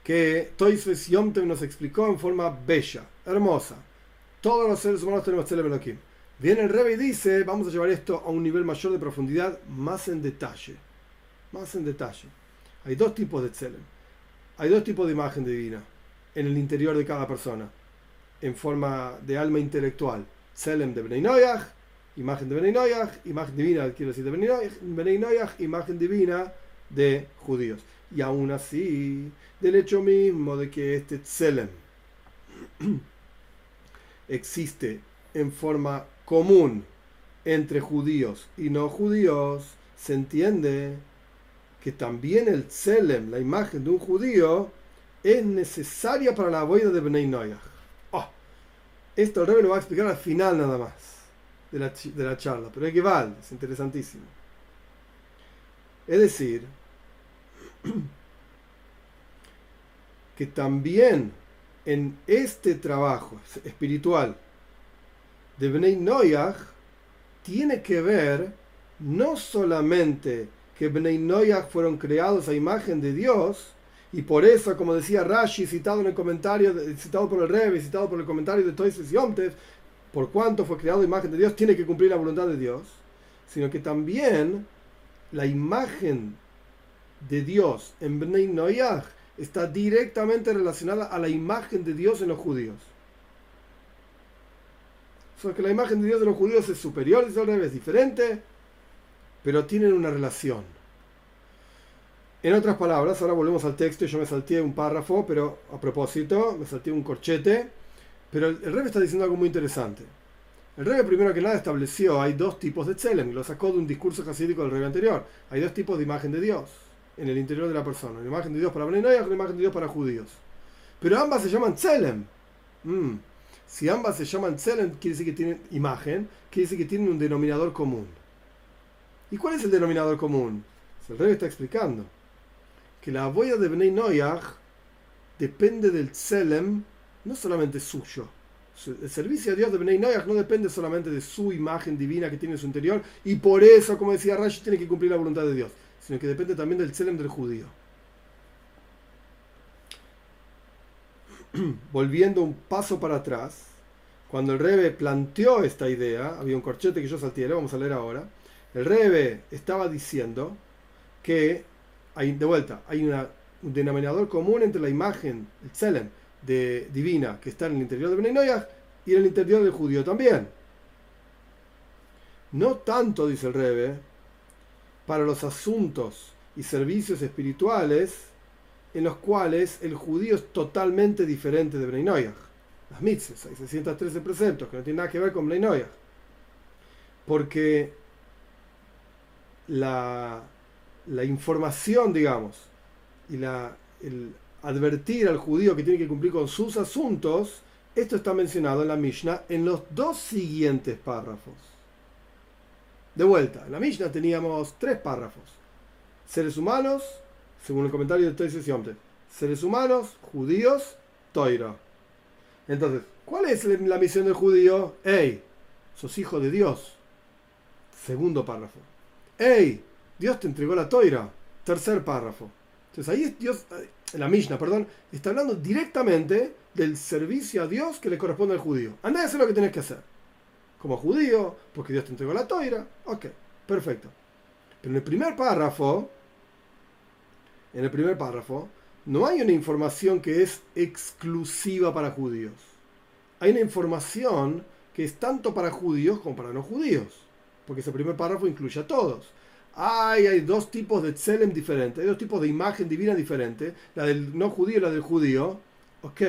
que Toisves Yomtev nos explicó en forma bella, hermosa. Todos los seres humanos tenemos Tzelem Elohim. Viene el Rebbe y dice, vamos a llevar esto a un nivel mayor de profundidad, más en detalle. Más en detalle. Hay dos tipos de Tzelem. Hay dos tipos de imagen divina en el interior de cada persona, en forma de alma intelectual. Tzelem de Bnei Noyach, imagen de Bnei Noyach, imagen divina, quiero decir, de Bnei Noyach, imagen divina de judíos. Y aún así, del hecho mismo de que este Tselem existe en forma común entre judíos y no judíos, se entiende que también el Tselem, la imagen de un judío, es necesaria para la boda de Bnei Noyach. Oh, esto el rey lo va a explicar al final nada más de la, de la charla, pero es que vale, es interesantísimo. Es decir, que también en este trabajo espiritual de Bnei Noyach tiene que ver no solamente que Bnei Noyach fueron creados a imagen de Dios, y por eso, como decía Rashi, citado en el comentario, citado por el Rebbe, citado por el comentario de Toises Yomtev, por cuanto fue creado a imagen de Dios, tiene que cumplir la voluntad de Dios, sino que también la imagen de Dios en Bnei Noyach está directamente relacionada a la imagen de Dios en los judíos. O sea, que la imagen de Dios de los judíos es superior, es al revés, diferente, pero tienen una relación. En otras palabras, ahora volvemos al texto, yo me salté un párrafo, pero a propósito, me salté un corchete, pero el, el está diciendo algo muy interesante. El rey primero que nada estableció, hay dos tipos de tzelem, lo sacó de un discurso jasídico del rey anterior. Hay dos tipos de imagen de Dios en el interior de la persona. Una imagen de Dios para Bnei y una imagen de Dios para judíos. Pero ambas se llaman Tselem. Mm. Si ambas se llaman Tselem, quiere decir que tienen imagen, quiere decir que tienen un denominador común. ¿Y cuál es el denominador común? El rey está explicando que la boya de Bnei Noyach depende del Tselem, no solamente suyo. El servicio a Dios de Bnei Noyach no depende solamente de su imagen divina que tiene en su interior, y por eso, como decía Rashi, tiene que cumplir la voluntad de Dios sino que depende también del Tselem del judío. Volviendo un paso para atrás, cuando el Rebe planteó esta idea, había un corchete que yo salté, vamos a leer ahora, el Rebe estaba diciendo que, hay, de vuelta, hay un denominador común entre la imagen, el Tselem, de, divina que está en el interior de Benay y en el interior del judío también. No tanto, dice el Rebe, para los asuntos y servicios espirituales en los cuales el judío es totalmente diferente de Bnei Las mitzvahs, hay 613 preceptos que no tienen nada que ver con Bnei Porque la, la información, digamos, y la, el advertir al judío que tiene que cumplir con sus asuntos, esto está mencionado en la Mishnah en los dos siguientes párrafos. De vuelta, en la Mishnah teníamos tres párrafos. Seres humanos, según el comentario de Toises Seres humanos, judíos, Toiro. Entonces, ¿cuál es la misión del judío? ¡Ey! Sos hijo de Dios. Segundo párrafo. ¡Ey! Dios te entregó la toira. Tercer párrafo. Entonces ahí Dios, en la Mishnah, perdón, está hablando directamente del servicio a Dios que le corresponde al judío. Anda a hacer lo que tenés que hacer como judío, porque Dios te entregó la toira. Ok, perfecto. Pero en el primer párrafo, en el primer párrafo, no hay una información que es exclusiva para judíos. hay una información que es tanto para judíos como para no judíos, porque ese primer párrafo incluye a todos. Hay, hay dos tipos de tselem diferentes, hay dos tipos de imagen divina diferente, la del no judío y la del judío. Ok,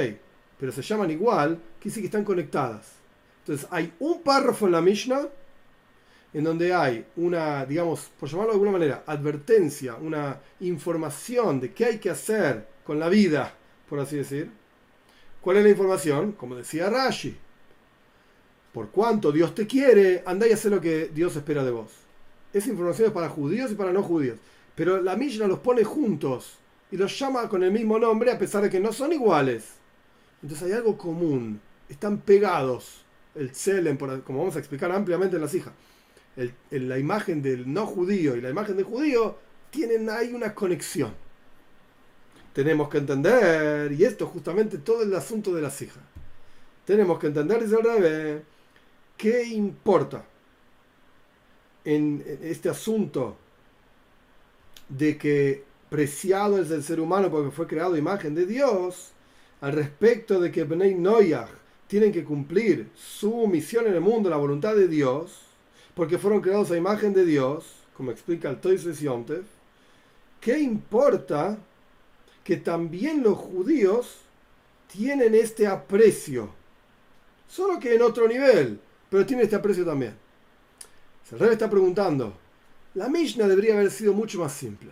pero se llaman igual, que sí que están conectadas. Entonces hay un párrafo en la Mishnah en donde hay una, digamos, por llamarlo de alguna manera, advertencia, una información de qué hay que hacer con la vida, por así decir. ¿Cuál es la información? Como decía Rashi, por cuanto Dios te quiere, anda y haz lo que Dios espera de vos. Esa información es para judíos y para no judíos. Pero la Mishnah los pone juntos y los llama con el mismo nombre a pesar de que no son iguales. Entonces hay algo común. Están pegados. El Tselem, como vamos a explicar ampliamente en las hijas. la imagen del no judío y la imagen del judío tienen ahí una conexión. Tenemos que entender, y esto justamente todo el asunto de las hijas. Tenemos que entender, dice el Rebe, qué importa en este asunto de que preciado es el ser humano porque fue creado imagen de Dios, al respecto de que Bnei Noyach tienen que cumplir su misión en el mundo, la voluntad de Dios, porque fueron creados a imagen de Dios, como explica el Toises Yomtev, ¿qué importa que también los judíos tienen este aprecio? Solo que en otro nivel, pero tiene este aprecio también. El rey está preguntando, la Mishnah debería haber sido mucho más simple.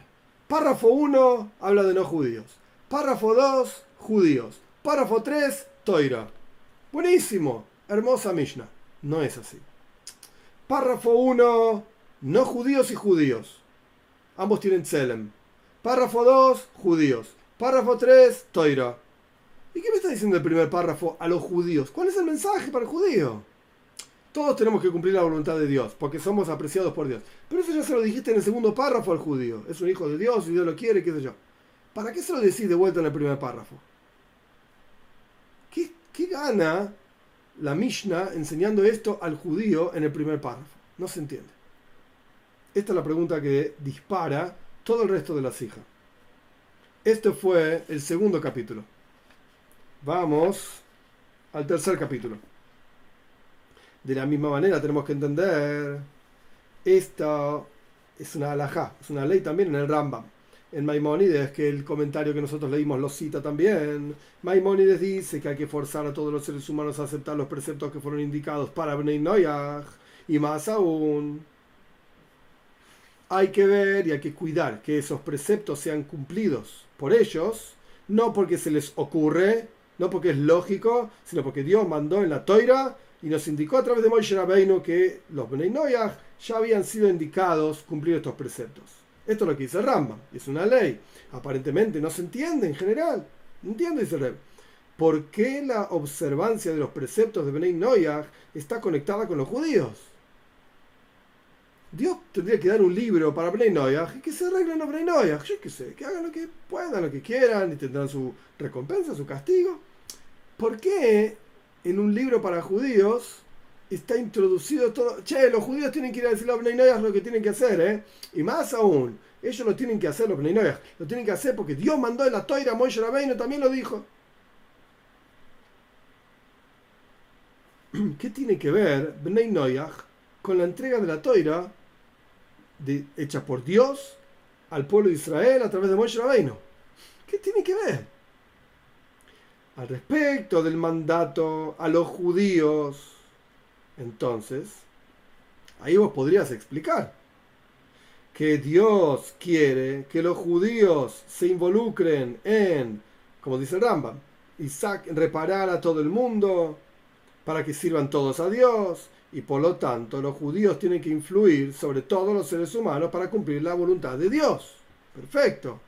Párrafo 1 habla de no judíos. Párrafo 2, judíos. Párrafo 3, Toira. Buenísimo, hermosa Mishnah. No es así. Párrafo 1, no judíos y judíos. Ambos tienen Tselem. Párrafo 2, judíos. Párrafo 3, Toira. ¿Y qué me está diciendo el primer párrafo a los judíos? ¿Cuál es el mensaje para el judío? Todos tenemos que cumplir la voluntad de Dios, porque somos apreciados por Dios. Pero eso ya se lo dijiste en el segundo párrafo al judío. Es un hijo de Dios y Dios lo quiere, qué sé yo. ¿Para qué se lo decís de vuelta en el primer párrafo? ¿Qué, qué gana la Mishnah enseñando esto al judío en el primer párrafo? No se entiende. Esta es la pregunta que dispara todo el resto de la hijas. Este fue el segundo capítulo. Vamos al tercer capítulo. De la misma manera tenemos que entender, esta es una alajá, es una ley también en el Rambam. En Maimónides, que el comentario que nosotros leímos lo cita también, Maimónides dice que hay que forzar a todos los seres humanos a aceptar los preceptos que fueron indicados para Bnei Noyach, y más aún, hay que ver y hay que cuidar que esos preceptos sean cumplidos por ellos, no porque se les ocurre, no porque es lógico, sino porque Dios mandó en la toira y nos indicó a través de Moshe Rabbeinu que los Bnei Noyach ya habían sido indicados cumplir estos preceptos. Esto es lo que dice Rambam, es una ley. Aparentemente no se entiende en general. No entiende, dice Reb. ¿Por qué la observancia de los preceptos de Bnei Noyach está conectada con los judíos? Dios tendría que dar un libro para Bnei Noyach y que se arreglen los Bnei Noyach. Yo qué sé, que hagan lo que puedan, lo que quieran y tendrán su recompensa, su castigo. ¿Por qué en un libro para judíos está introducido todo. Che, los judíos tienen que ir a decirle a los lo que tienen que hacer, ¿eh? Y más aún, ellos lo tienen que hacer, los Bnei Lo tienen que hacer porque Dios mandó en la toira a Moshe Rabbeinu, también lo dijo. ¿Qué tiene que ver Bnei con la entrega de la toira hecha por Dios al pueblo de Israel a través de Moshe Rabbeinu? ¿Qué tiene que ver? Al respecto del mandato a los judíos, entonces, ahí vos podrías explicar que Dios quiere que los judíos se involucren en, como dice Rambam, y reparar a todo el mundo para que sirvan todos a Dios y por lo tanto los judíos tienen que influir sobre todos los seres humanos para cumplir la voluntad de Dios. Perfecto.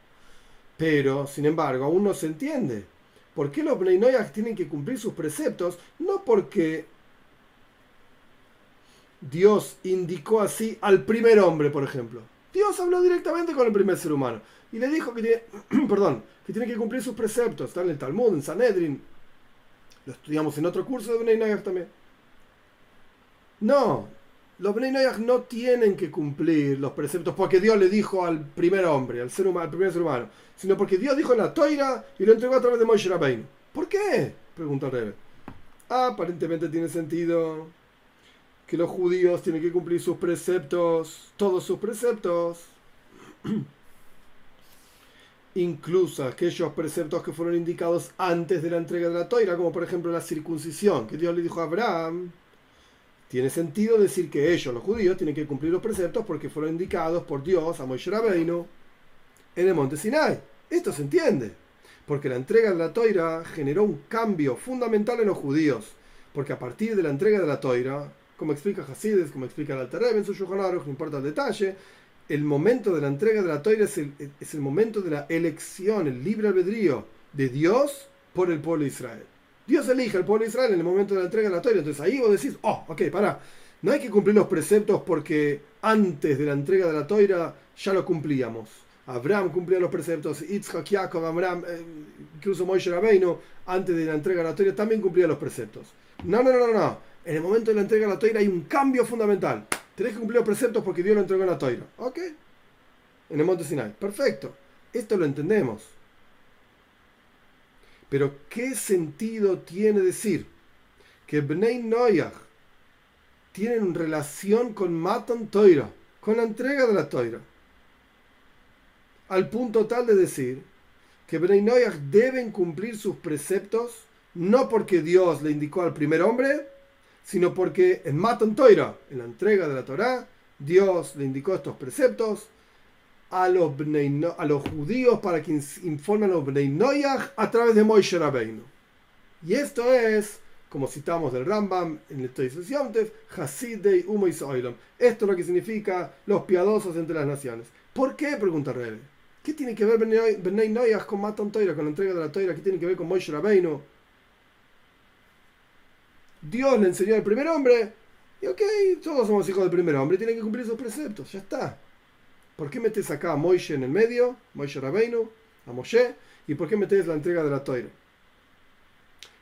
Pero, sin embargo, aún no se entiende ¿Por qué los Bnei tienen que cumplir sus preceptos? No porque Dios indicó así al primer hombre, por ejemplo. Dios habló directamente con el primer ser humano y le dijo que tiene, perdón, que tiene que cumplir sus preceptos. Está en el Talmud, en Sanedrin. Lo estudiamos en otro curso de Bnei también. No, los Bnei no tienen que cumplir los preceptos porque Dios le dijo al primer hombre, al, ser humano, al primer ser humano, sino porque Dios dijo en la toira y lo entregó a través de Moshe Rabbeinu. ¿Por qué? Pregunta Rebe. aparentemente tiene sentido que los judíos tienen que cumplir sus preceptos, todos sus preceptos, incluso aquellos preceptos que fueron indicados antes de la entrega de la toira, como por ejemplo la circuncisión, que Dios le dijo a Abraham. Tiene sentido decir que ellos, los judíos, tienen que cumplir los preceptos porque fueron indicados por Dios a Moisés Rabbeinu en el monte Sinai. Esto se entiende, porque la entrega de la toira generó un cambio fundamental en los judíos, porque a partir de la entrega de la toira, como explica Hasides, como explica el Alter en su Shulchan no importa el detalle, el momento de la entrega de la toira es el, es el momento de la elección, el libre albedrío de Dios por el pueblo de Israel. Dios elige al pueblo de Israel en el momento de la entrega de la toira. Entonces ahí vos decís, oh, ok, pará, no hay que cumplir los preceptos porque antes de la entrega de la toira ya lo cumplíamos. Abraham cumplía los preceptos, Yitzhak, Jacob, Abraham, eh, incluso Moisés Rabbeinu, antes de la entrega de la toira también cumplía los preceptos. No, no, no, no, no. En el momento de la entrega de la toira hay un cambio fundamental. Tenés que cumplir los preceptos porque Dios lo entregó en la toira. ¿Ok? En el monte Sinai. Perfecto. Esto lo entendemos. Pero ¿qué sentido tiene decir que Bnei Noyach tienen relación con Matan Toira, con la entrega de la Toira? Al punto tal de decir que Bnei Noyach deben cumplir sus preceptos no porque Dios le indicó al primer hombre, sino porque en Matan Toira, en la entrega de la Torá, Dios le indicó estos preceptos a los, a los judíos para que informen a los Bnei Noyach a través de Moishe Rabbeinu. Y esto es, como citamos del Rambam en el Yomtev, Hasidei Umo Esto es lo que significa los piadosos entre las naciones. ¿Por qué? Pregunta Rebe. ¿Qué tiene que ver Bnei con Matan Toira, con la entrega de la Toira? ¿Qué tiene que ver con Moishe Rabbeinu? Dios le enseñó al primer hombre, y ok, todos somos hijos del primer hombre, tienen que cumplir esos preceptos, ya está. ¿Por qué metes acá a Moishe en el medio, Moishe Rabbeinu, a Moshe, y por qué metes la entrega de la toira?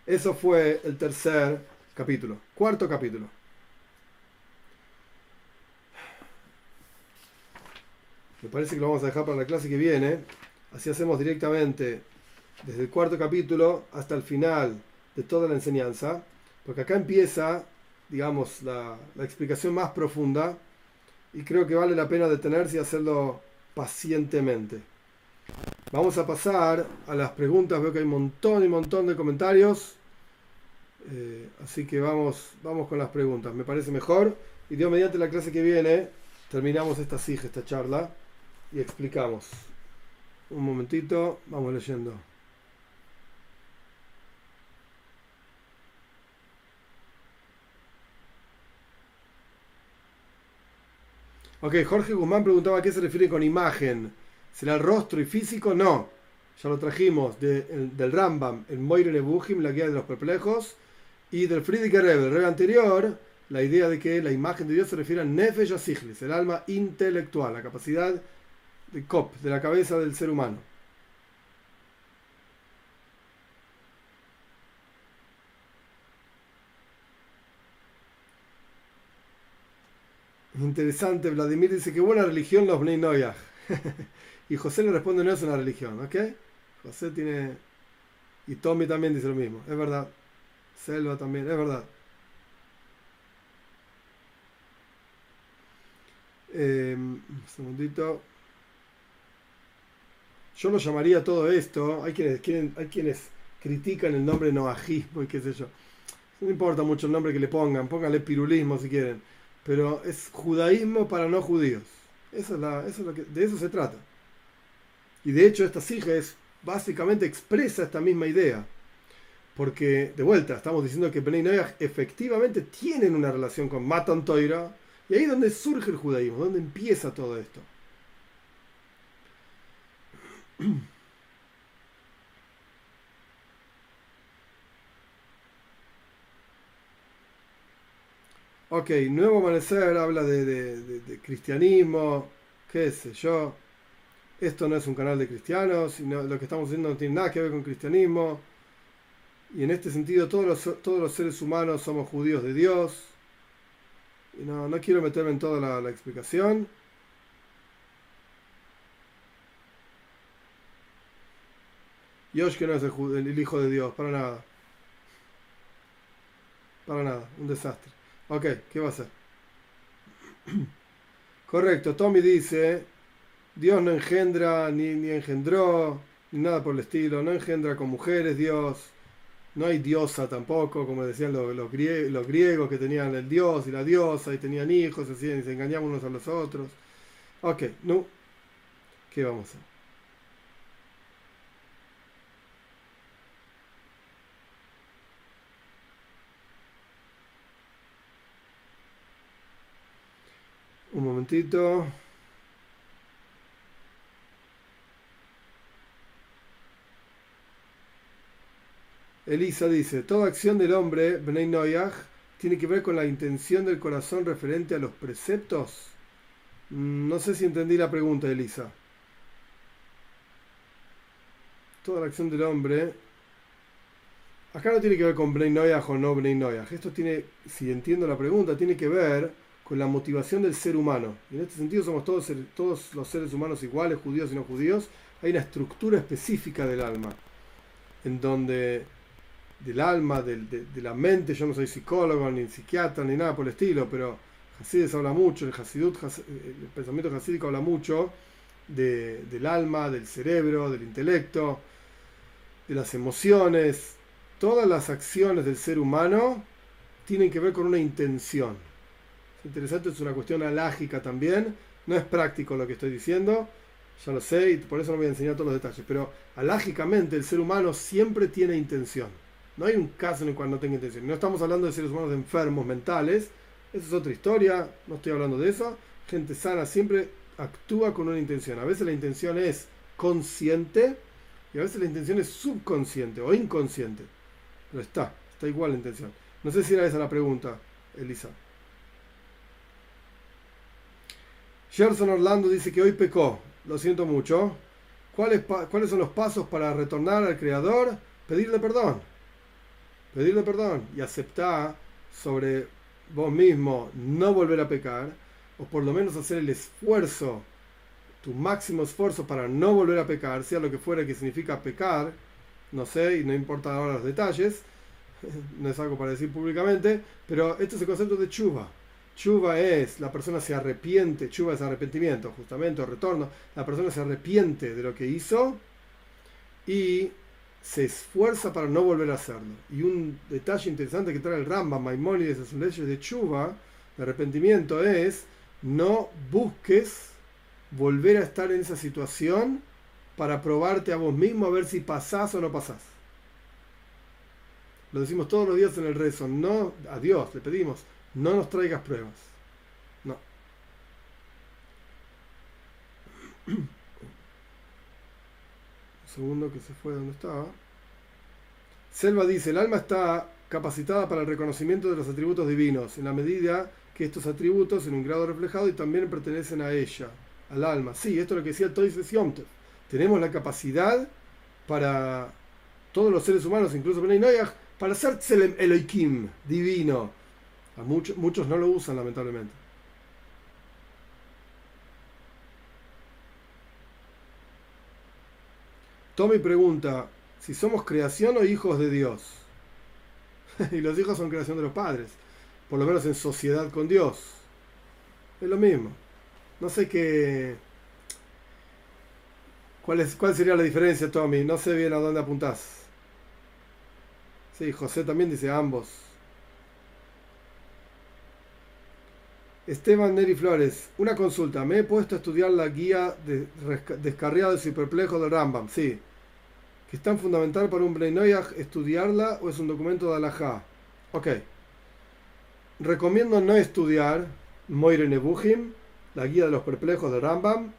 Eso fue el tercer capítulo, cuarto capítulo. Me parece que lo vamos a dejar para la clase que viene. Así hacemos directamente desde el cuarto capítulo hasta el final de toda la enseñanza. Porque acá empieza, digamos, la, explicación más profunda y creo que vale la pena detenerse y hacerlo pacientemente. Vamos a pasar a las preguntas, veo que hay un montón y montón de comentarios, eh, así que vamos, vamos con las preguntas, me parece mejor. Y Dios mediante la clase que viene terminamos esta sija, esta charla y explicamos. Un momentito, vamos leyendo. Ok, Jorge Guzmán preguntaba a qué se refiere con imagen. ¿Será el rostro y físico? No. Ya lo trajimos del Rambam, el Moire Nebuchim, la guía de los perplejos, y del Friedrich Rebbe, el anterior, la idea de que la imagen de Dios se refiere a Nefesh Asichlis, el alma intelectual, la capacidad de Kop, de la cabeza del ser humano. Interesante, Vladimir dice que buena religión los Bnei y José le responde, no es una religión, ¿ok? José tiene... Y Tommy también dice lo mismo, es verdad. Selva también, es verdad. Eh, un segundito. Yo lo llamaría todo esto. Hay quienes, quieren, hay quienes critican el nombre noajismo y qué sé yo. No importa mucho el nombre que le pongan. Pónganle pirulismo si quieren pero es judaísmo para no judíos. Eso es la, es lo que, de eso se trata. Y de hecho esta sija es básicamente expresa esta misma idea. Porque, de vuelta, estamos diciendo que Bnei Noyaj efectivamente tienen una relación con Matan Toira, y ahí es donde surge el judaísmo, donde empieza todo esto. Ok, Nuevo Amanecer habla de, cristianismo, qué sé yo. Esto no es un canal de cristianos, sino lo que estamos haciendo no tiene nada que ver con cristianismo. Y en este sentido todos los, todos los seres humanos somos judíos de Dios. Y no, no quiero meterme en toda la, explicación. Dios que no es el hijo de Dios, para nada. para nada, un desastre. Ok, ¿qué va a hacer? Correcto, Tommy dice, Dios no engendra, ni, ni engendró, ni nada por el estilo, no engendra con mujeres Dios, no hay diosa tampoco, como decían los, los, griegos, que tenían el dios y la diosa y tenían hijos, y se engañaban unos a los otros. Ok, no. ¿Qué vamos a hacer? Un momentito. Elisa dice, toda acción del hombre, Bnei Noyach, tiene que ver con la intención del corazón referente a los preceptos. Mm, no sé si entendí la pregunta, Elisa. Toda la acción del hombre. Acá no tiene que ver con Bnei Noyach o no Bnei Noyach. Esto tiene, si entiendo la pregunta, tiene que ver con la motivación del ser humano. Y en este sentido somos todos, todos los seres humanos iguales, judíos y no judíos. Hay una estructura específica del alma, en donde del alma, de, la mente. Yo no soy psicólogo, ni psiquiatra, ni nada por el estilo, pero Hasides habla mucho, el, Hasidut, el pensamiento hasídico habla mucho del alma, del cerebro, del intelecto, de las emociones. Todas las acciones del ser humano tienen que ver con una intención. Es interesante, es una cuestión alágica también. No es práctico lo que estoy diciendo, ya lo sé y por eso no voy a enseñar todos los detalles, pero alágicamente el ser humano siempre tiene intención. No hay un caso en el cual no tenga intención. No estamos hablando de seres humanos enfermos mentales. Esa es otra historia. No estoy hablando de eso. Gente sana siempre actúa con una intención. A veces la intención es consciente y a veces la intención es subconsciente o inconsciente. Pero está, está igual la intención. No sé si era esa la pregunta, Elisa. Gerson Orlando dice que hoy pecó. Lo siento mucho. ¿Cuáles, ¿Cuáles son los pasos para retornar al Creador? Pedirle perdón pedirle perdón y aceptar sobre vos mismo no volver a pecar, o por lo menos hacer el esfuerzo, tu máximo esfuerzo para no volver a pecar, sea lo que fuera que significa pecar, no sé, y no importa ahora los detalles, no es algo para decir públicamente, pero este es el concepto de chuva. Chuva es, la persona se arrepiente, chuva es arrepentimiento, justamente, o retorno, la persona se arrepiente de lo que hizo y se esfuerza para no volver a hacerlo. Y un detalle interesante que trae el Rambam, Maimónides, en sus leyes de chuva, de arrepentimiento, es no busques volver a estar en esa situación para probarte a vos mismo a ver si pasás o no pasás. Lo decimos todos los días en el rezo, no, a Dios le pedimos, no nos traigas pruebas. No. segundo que se fue donde estaba. Selva dice, el alma está capacitada para el reconocimiento de los atributos divinos, en la medida que estos atributos, en un grado reflejado, y también pertenecen a ella, al alma. Sí, esto es lo que decía Toys Yomtev. Tenemos la capacidad para todos los seres humanos, incluso para ser Elohim, divino. Muchos, no lo usan, lamentablemente. Tommy pregunta si somos creación o hijos de Dios. y los hijos son creación de los padres, por lo menos en sociedad con Dios. Es lo mismo. No sé qué... ¿Cuál, ¿Cuál sería la diferencia, Tommy? No sé bien a dónde apuntás. Sí, José también dice ambos. Esteban Neri Flores, una consulta. Me he puesto a estudiar la guía de descarriados y perplejos del Rambam. Sí. ¿Que es tan fundamental para un Breinoyach estudiarla o es un documento de Alajá? Ok. Recomiendo no estudiar Moire Nebuchim, la guía de los perplejos del Rambam.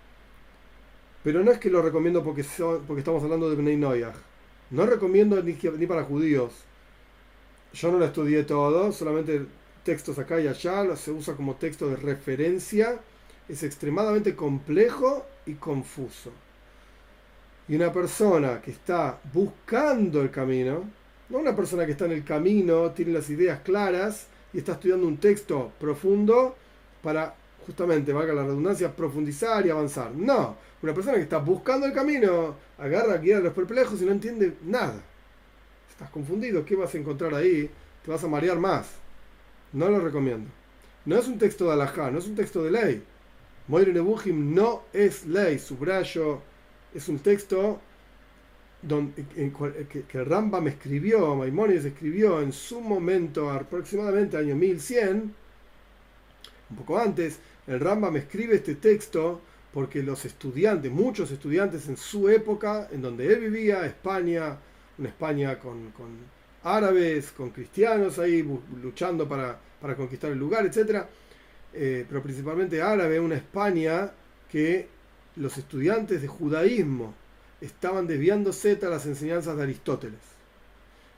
Pero no es que lo recomiendo porque, estamos hablando de Bnei No recomiendo ni, ni para judíos. Yo no lo estudié todo, solamente textos acá y allá, se usa como texto de referencia, es extremadamente complejo y confuso. Y una persona que está buscando el camino, no una persona que está en el camino, tiene las ideas claras y está estudiando un texto profundo para justamente, valga la redundancia, profundizar y avanzar. No, una persona que está buscando el camino, agarra guía de los perplejos y no entiende nada. Estás confundido, ¿qué vas a encontrar ahí? te vas a marear más. No lo recomiendo. No es un texto de alajá, no es un texto de ley. Moire Nebuchim no es ley, subrayo, es un texto donde, que, que Rambam escribió, Maimonides escribió en su momento, aproximadamente año 1100, un poco antes, el Rambam escribe este texto porque los estudiantes, muchos estudiantes en su época, en donde él vivía, España, una España con, árabes, con cristianos ahí luchando para, conquistar el lugar, etc. Eh, pero principalmente árabe, una España que los estudiantes de judaísmo estaban desviándose a las enseñanzas de Aristóteles.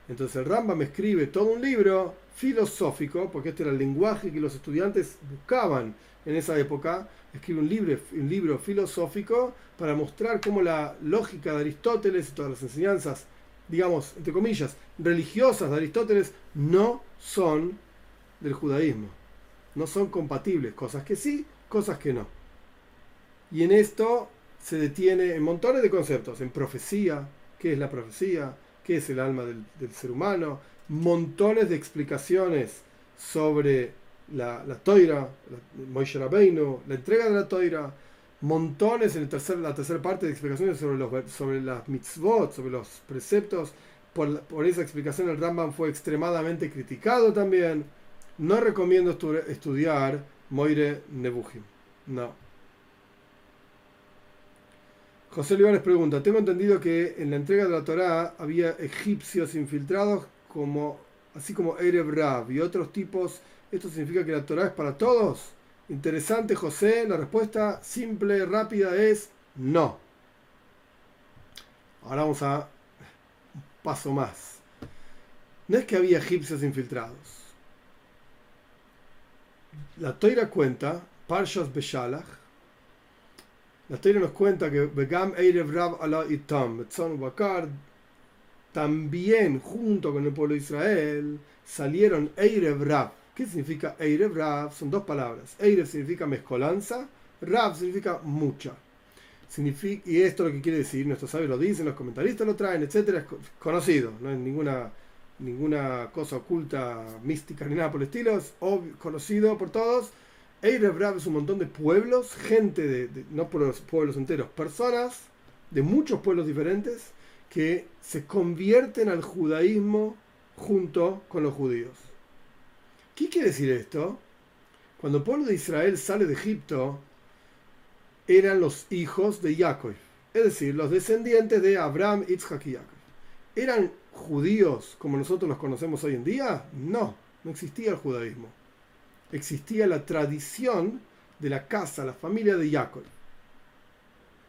Entonces el Rambam escribe todo un libro filosófico, porque este era el lenguaje que los estudiantes buscaban en esa época, escribe un libro, un libro filosófico para mostrar cómo la lógica de Aristóteles y todas las enseñanzas, digamos, entre comillas, religiosas de Aristóteles, no son del judaísmo. No son compatibles, cosas que sí, cosas que no. Y en esto se detiene en montones de conceptos, en profecía, qué es la profecía, qué es el alma del, ser humano, montones de explicaciones sobre la, la Toira, la, Rabbeinu, la entrega de la Toira, montones en el tercer, la tercera parte de explicaciones sobre, los, sobre las mitzvot, sobre los preceptos. Por, esa explicación el Rambam fue extremadamente criticado también. No recomiendo estudiar Moire Nebuchim. No. José Olivares pregunta, tengo entendido que en la entrega de la Torá había egipcios infiltrados como, así como Erev Rab y otros tipos ¿Esto significa que la Torah es para todos? Interesante, José. La respuesta simple, rápida es no. Ahora vamos a un paso más. No es que había egipcios infiltrados. La Toira cuenta, Parshas Beshalach, la Toira nos cuenta que Begam Eirev Rab Allah Itam, Bakar, también junto con el pueblo de Israel salieron Eirev Rab, ¿Qué significa Eirev Rav? Son dos palabras. Eirev significa mezcolanza, Rav significa mucha. Significa, y esto lo que quiere decir, nuestros sabios lo dicen, los comentaristas lo traen, etcétera, es conocido, no es ninguna, ninguna cosa oculta, mística ni nada por el estilo, es conocido por todos. Eirev Rav es un montón de pueblos, gente de, no pueblos, pueblos enteros, personas de muchos pueblos diferentes que se convierten al judaísmo junto con los judíos. ¿Qué quiere decir esto? Cuando el pueblo de Israel sale de Egipto, eran los hijos de Jacob, es decir, los descendientes de Abraham, Isaac y Jacob. ¿Eran judíos como nosotros los conocemos hoy en día? No, no existía el judaísmo. Existía la tradición de la casa, la familia de Jacob.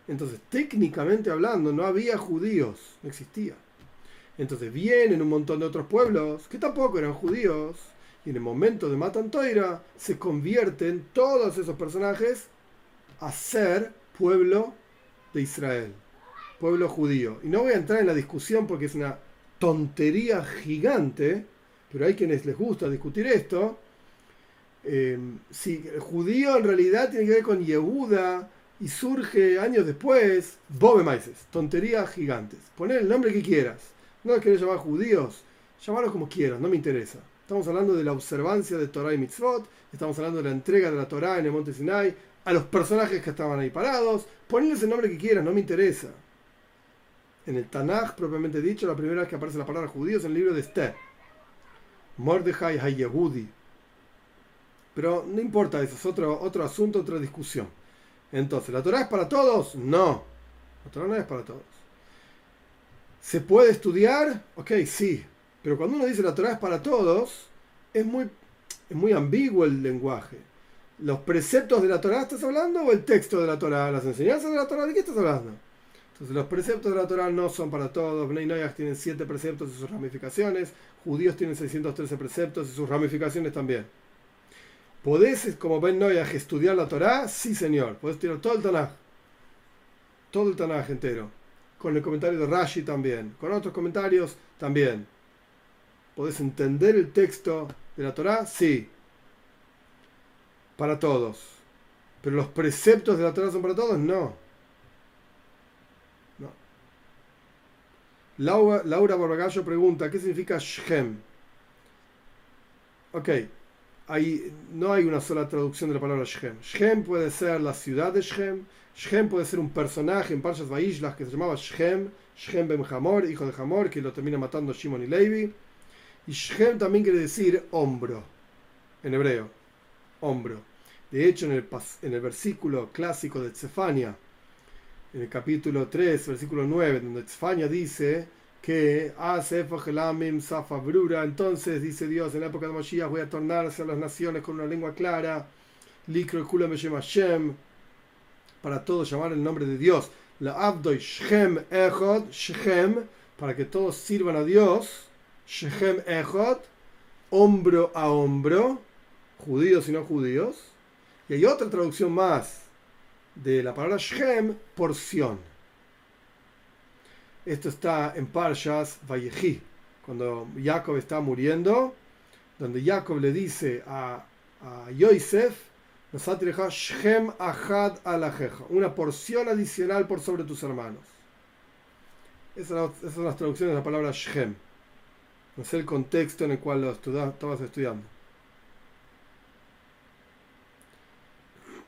Entonces, técnicamente hablando, no había judíos, no existía. Entonces vienen un montón de otros pueblos que tampoco eran judíos y en el momento de Matan Toira se convierten todos esos personajes a ser pueblo de Israel, pueblo judío. Y no voy a entrar en la discusión porque es una tontería gigante, pero hay quienes les gusta discutir esto. Eh, si el judío en realidad tiene que ver con Yehuda y surge años después, Bobe Maises, tonterías gigantes. Poner el nombre que quieras. No es querer llamar judíos, llamarlos como quieras, no me interesa. Estamos hablando de la observancia de Torah y Mitzvot, estamos hablando de la entrega de la Torah en el monte Sinai, a los personajes que estaban ahí parados, ponles el nombre que quieras, no me interesa. En el Tanaj, propiamente dicho, la primera vez que aparece la palabra judío es en el libro de Esther. Mordechai Hayehudi. Pero no importa, eso es otro, otro asunto, otra discusión. Entonces, ¿la Torah es para todos? No. La Torah no es para todos. ¿Se puede estudiar? Ok, sí. Pero cuando uno dice la Torah es para todos, es muy, muy ambiguo el lenguaje. ¿Los preceptos de la Torah estás hablando o el texto de la Torah? ¿Las enseñanzas de la Torah? ¿De qué estás hablando? Entonces, los preceptos de la Torah no son para todos. Bnei Noyach tienen siete preceptos y sus ramificaciones. Judíos tienen 613 preceptos y sus ramificaciones también. ¿Podés, como Ben Noyach, estudiar la Torah? Sí, señor. Podés estudiar todo el Tanaj. Todo el Tanaj entero. Con el comentario de Rashi también. Con otros comentarios también. ¿Podés entender el texto de la Torá? Sí. Para todos. Pero los preceptos de la Torá son para todos? No. no. Laura, Laura pregunta, ¿qué significa Shem? ok, no hay una sola traducción de la palabra Shem. Shem puede ser la ciudad de Shem, Shem puede ser un personaje en Parshas Vaishlas que se llamaba Shem, Shem ben Hamor, hijo de Hamor, que lo termina matando Shimon y Levi. Y Shem también quiere decir hombro, en hebreo, hombro. De hecho, en el, en el versículo clásico de Tzefania, en el capítulo 3, versículo 9, donde Tzefania dice que entonces dice Dios, en la época de Moshiach voy a tornarse a las naciones con una lengua clara, Likro me llama Shem, para todos llamar el nombre de Dios. La Abdoi Shem Echod, Shem, para que todos sirvan a Dios, Shem Echod, hombro a hombro, judíos y no judíos. Y hay otra traducción más de la palabra Shem, porción. Esto está en Parshas Vayechi, cuando Jacob está muriendo, donde Jacob le dice a, a Yosef, Shem Ahad una porción adicional por sobre tus hermanos. Esas son las traducciones de la palabra Shem. No sé el contexto en el cual lo estabas estudiando.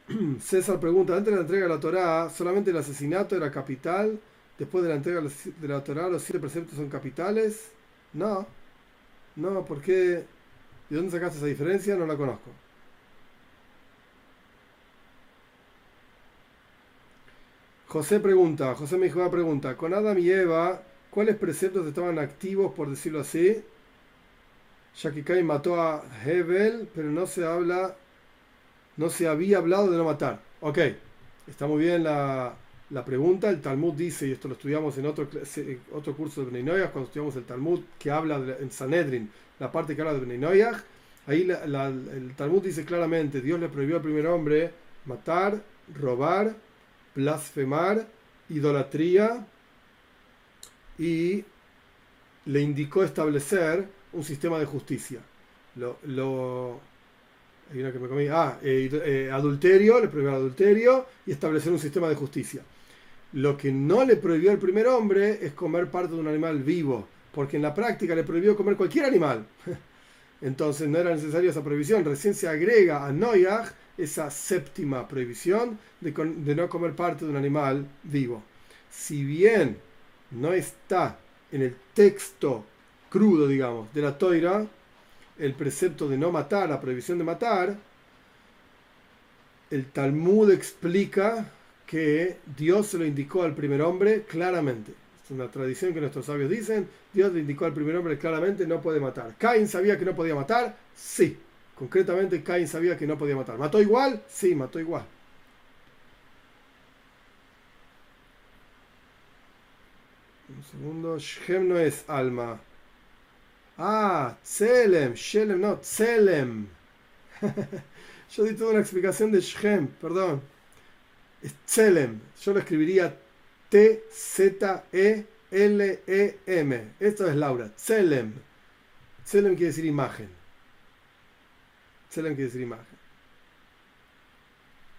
César pregunta, antes de la entrega de la Torá, ¿solamente el asesinato era capital? Después de la entrega de la Torá, ¿los siete preceptos son capitales? No. No, ¿por qué? ¿De dónde sacaste esa diferencia? No la conozco. José pregunta, José dijo pregunta, con Adam y Eva, ¿cuáles preceptos estaban activos, por decirlo así? Ya que Cain mató a Hebel, pero no se habla, no se había hablado de no matar. Ok, está muy bien la, pregunta. El Talmud dice, y esto lo estudiamos en otro, otro curso de Bnei cuando estudiamos el Talmud, que habla en Sanedrin, la parte que habla de Bnei ahí el Talmud dice claramente, Dios le prohibió al primer hombre matar, robar, blasfemar, idolatría y le indicó establecer un sistema de justicia. Lo, lo hay una que me comí, ah, eh, eh, adulterio, le prohibió el adulterio y establecer un sistema de justicia. Lo que no le prohibió al primer hombre es comer parte de un animal vivo, porque en la práctica le prohibió comer cualquier animal. Entonces no era necesaria esa prohibición. Recién se agrega a Noyag esa séptima prohibición de, no comer parte de un animal vivo. Si bien no está en el texto crudo, digamos, de la toira, el precepto de no matar, la prohibición de matar, el Talmud explica que Dios se lo indicó al primer hombre claramente. Es una tradición que nuestros sabios dicen, Dios le indicó al primer hombre claramente no puede matar. Cain sabía que no podía matar, sí, Concretamente, Cain sabía que no podía matar. ¿Mató igual? Sí, mató igual. Segundo. Shem no es alma. Ah, Tselem. Shelem, no, Tselem. Yo di toda una explicación de Shem, perdón. Es Tselem. Yo lo escribiría T-Z-E-L-E-M. Esto es Laura. Tselem. Tselem quiere decir imagen. Tselem quiere decir imagen.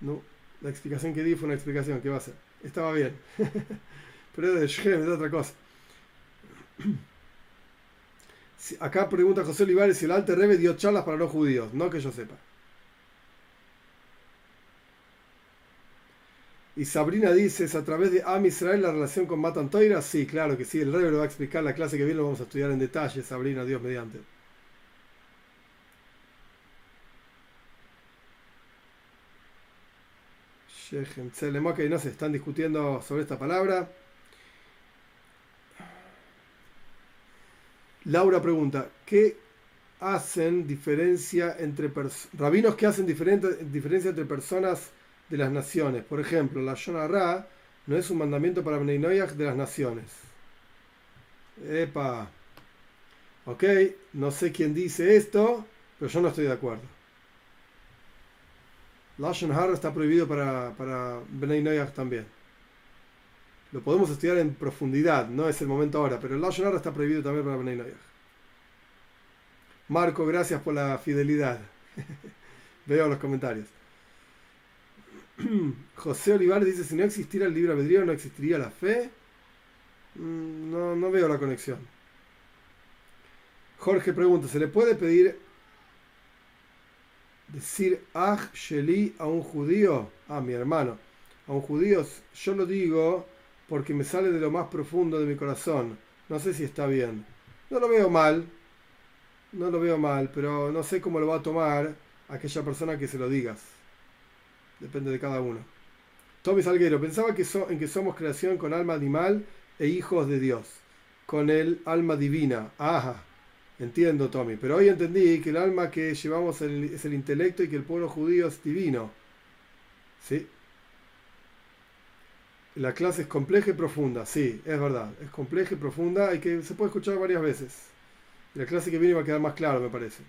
No, la explicación que di fue una explicación, ¿qué va a ser? Estaba bien. Pero es de Shem, es otra cosa. Acá pregunta José Olivares si el Alte Rebe dio charlas para los judíos. No que yo sepa. Y Sabrina dice, ¿es a través de Am Israel la relación con Matan Toira? Sí, claro que sí. El Rebe lo va a explicar la clase que viene, lo vamos a estudiar en detalle, Sabrina, Dios mediante. No se están discutiendo sobre esta palabra. Laura pregunta, ¿qué hacen diferencia entre rabinos que hacen diferencia entre personas de las naciones? Por ejemplo, la Shona Ra no es un mandamiento para Bnei de las naciones. Epa. Ok, no sé quién dice esto, pero yo no estoy de acuerdo. Lashon Hara está prohibido para, para Noyach también. Lo podemos estudiar en profundidad, no es el momento ahora, pero el Lashon está prohibido también para Noyach. Marco, gracias por la fidelidad. Veo los comentarios. José Olivares dice, si no existiera el libre albedrío, no existiría la fe. Mm, no, no veo la conexión. Jorge pregunta, ¿se le puede pedir Decir ah sheli a un judío, a mi hermano, a un judío, yo lo digo porque me sale de lo más profundo de mi corazón. No sé si está bien. No lo veo mal, no lo veo mal, pero no sé cómo lo va a tomar aquella persona que se lo digas. Depende de cada uno. Tommy Salguero, pensaba que en que somos creación con alma animal e hijos de Dios, con el alma divina. Ajá, entiendo Tommy, pero hoy entendí que el alma que llevamos es el intelecto y que el pueblo judío es divino. ¿Sí? La clase es compleja y profunda, sí, es verdad, es compleja y profunda y que se puede escuchar varias veces. La clase que viene va a quedar más claro, me parece.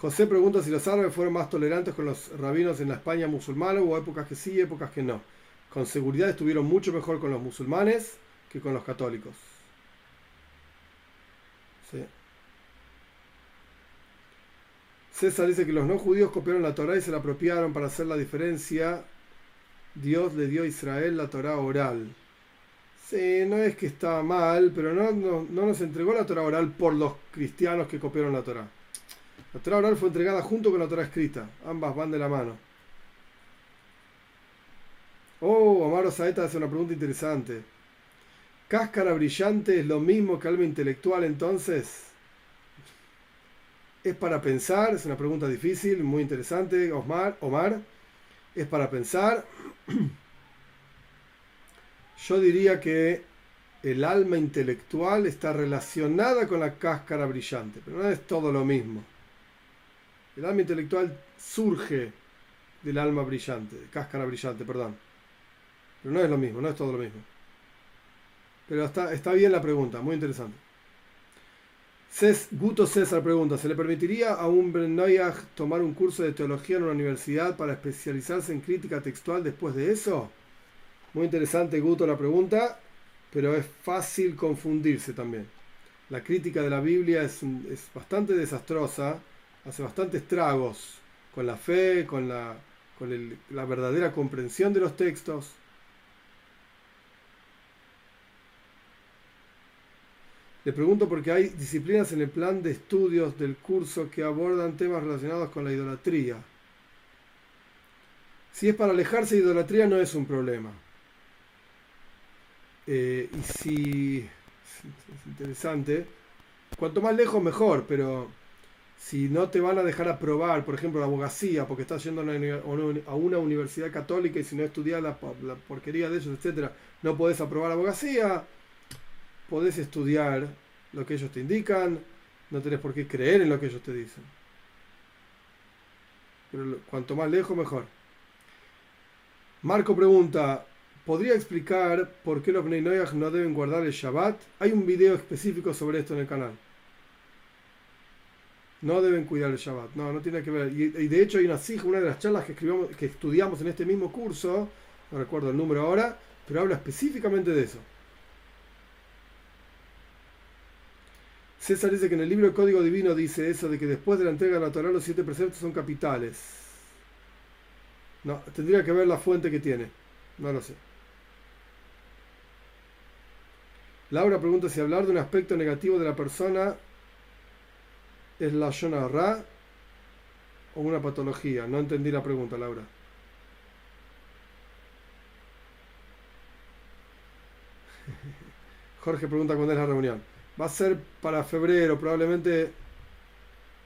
José pregunta si los árabes fueron más tolerantes con los rabinos en la España musulmana, hubo épocas que sí y épocas que no. Con seguridad estuvieron mucho mejor con los musulmanes que con los católicos. César dice que los no judíos copiaron la Torah y se la apropiaron para hacer la diferencia. Dios le dio a Israel la Torah oral. Sí, no es que está mal, pero no, no, no nos entregó la Torah oral por los cristianos que copiaron la Torah. La Torah oral fue entregada junto con la Torah escrita. Ambas van de la mano. Oh, Omar Osaeta hace una pregunta interesante. ¿Cáscara brillante es lo mismo que alma intelectual entonces? Es para pensar, es una pregunta difícil, muy interesante, Omar. Omar. Es para pensar. Yo diría que el alma intelectual está relacionada con la cáscara brillante, pero no es todo lo mismo. El alma intelectual surge del alma brillante, cáscara brillante, perdón. Pero no es lo mismo, no es todo lo mismo. Pero está, está bien la pregunta, muy interesante. Guto César pregunta, ¿se le permitiría a un Brenoyag tomar un curso de teología en una universidad para especializarse en crítica textual después de eso? Muy interesante, Guto, la pregunta, pero es fácil confundirse también. La crítica de la Biblia es, bastante desastrosa hace bastantes estragos con la fe, con, la, con la verdadera comprensión de los textos. Le pregunto porque hay disciplinas en el plan de estudios del curso que abordan temas relacionados con la idolatría. Si es para alejarse de idolatría no es un problema. Eh, y si... Es interesante. Cuanto más lejos mejor, pero si no te van a dejar aprobar, por ejemplo, la abogacía, porque estás yendo a una universidad católica y si no estudias la, porquería de ellos, etcétera, no podés aprobar la abogacía, podés estudiar lo que ellos te indican, no tenés por qué creer en lo que ellos te dicen. Pero cuanto más lejos, mejor. Marco pregunta, ¿podría explicar por qué los Bnei no deben guardar el Shabbat? Hay un video específico sobre esto en el canal. No deben cuidar el Shabbat. No, no tiene que ver. Y, de hecho hay una una de las charlas que, escribimos, que estudiamos en este mismo curso, no recuerdo el número ahora, pero habla específicamente de eso. César dice que en el libro Código Divino dice eso de que después de la entrega de la Torah los siete preceptos son capitales. No, tendría que ver la fuente que tiene. No lo sé. Laura pregunta si hablar de un aspecto negativo de la persona ¿Es la Shona Ra o una patología? No entendí la pregunta, Laura. Jorge pregunta cuándo es la reunión. Va a ser para febrero, probablemente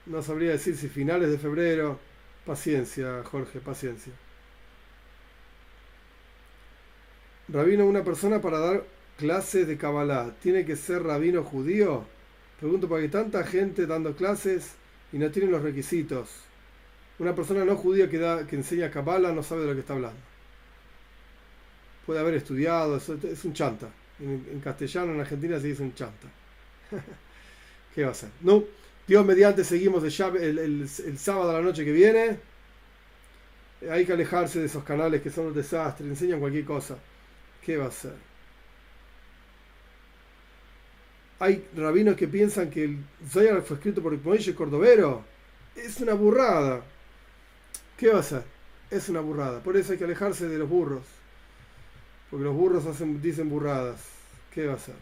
no sabría decir si finales de febrero. Paciencia, Jorge, paciencia. Rabino, una persona para dar clases de Kabbalah, ¿tiene que ser rabino judío? Pregunto por qué tanta gente dando clases y no tienen los requisitos. Una persona no judía que, da, que enseña Kabbalah no sabe de lo que está hablando. Puede haber estudiado, es, un chanta. En, castellano, en Argentina se dice un chanta. ¿Qué va a ser? No, Dios mediante seguimos el, el, sábado a la noche que viene. Hay que alejarse de esos canales que son un desastre, enseñan cualquier cosa. ¿Qué va a ser? hay rabinos que piensan que el fue escrito por Moisés Cordovero. Es una burrada. ¿Qué va a ser? Es una burrada. Por eso hay que alejarse de los burros. Porque los burros hacen, dicen burradas. ¿Qué va a ser?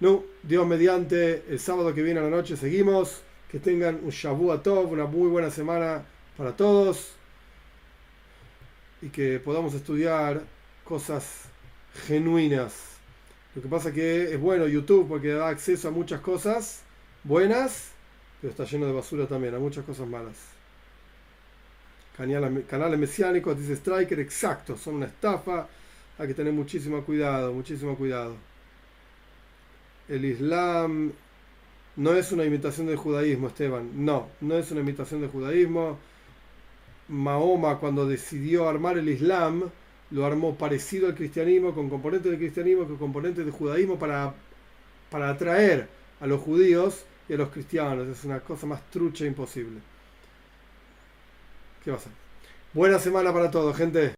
No, Dios mediante, el sábado que viene a la noche seguimos. Que tengan un Shabu Tov, una muy buena semana para todos. Y que podamos estudiar cosas genuinas. Lo que pasa que es bueno YouTube porque da acceso a muchas cosas buenas, pero está lleno de basura también, a muchas cosas malas. Canales mesiánicos, dice Striker, exacto, son una estafa. Hay que tener muchísimo cuidado, muchísimo cuidado. El Islam no es una imitación del judaísmo, Esteban. No, no es una imitación del judaísmo. Mahoma cuando decidió armar el Islam, lo armó parecido al cristianismo, con componentes del cristianismo, con componentes del judaísmo, para, para atraer a los judíos y a los cristianos. Es una cosa más trucha imposible. ¿Qué va a ser? Buena semana para todos, gente.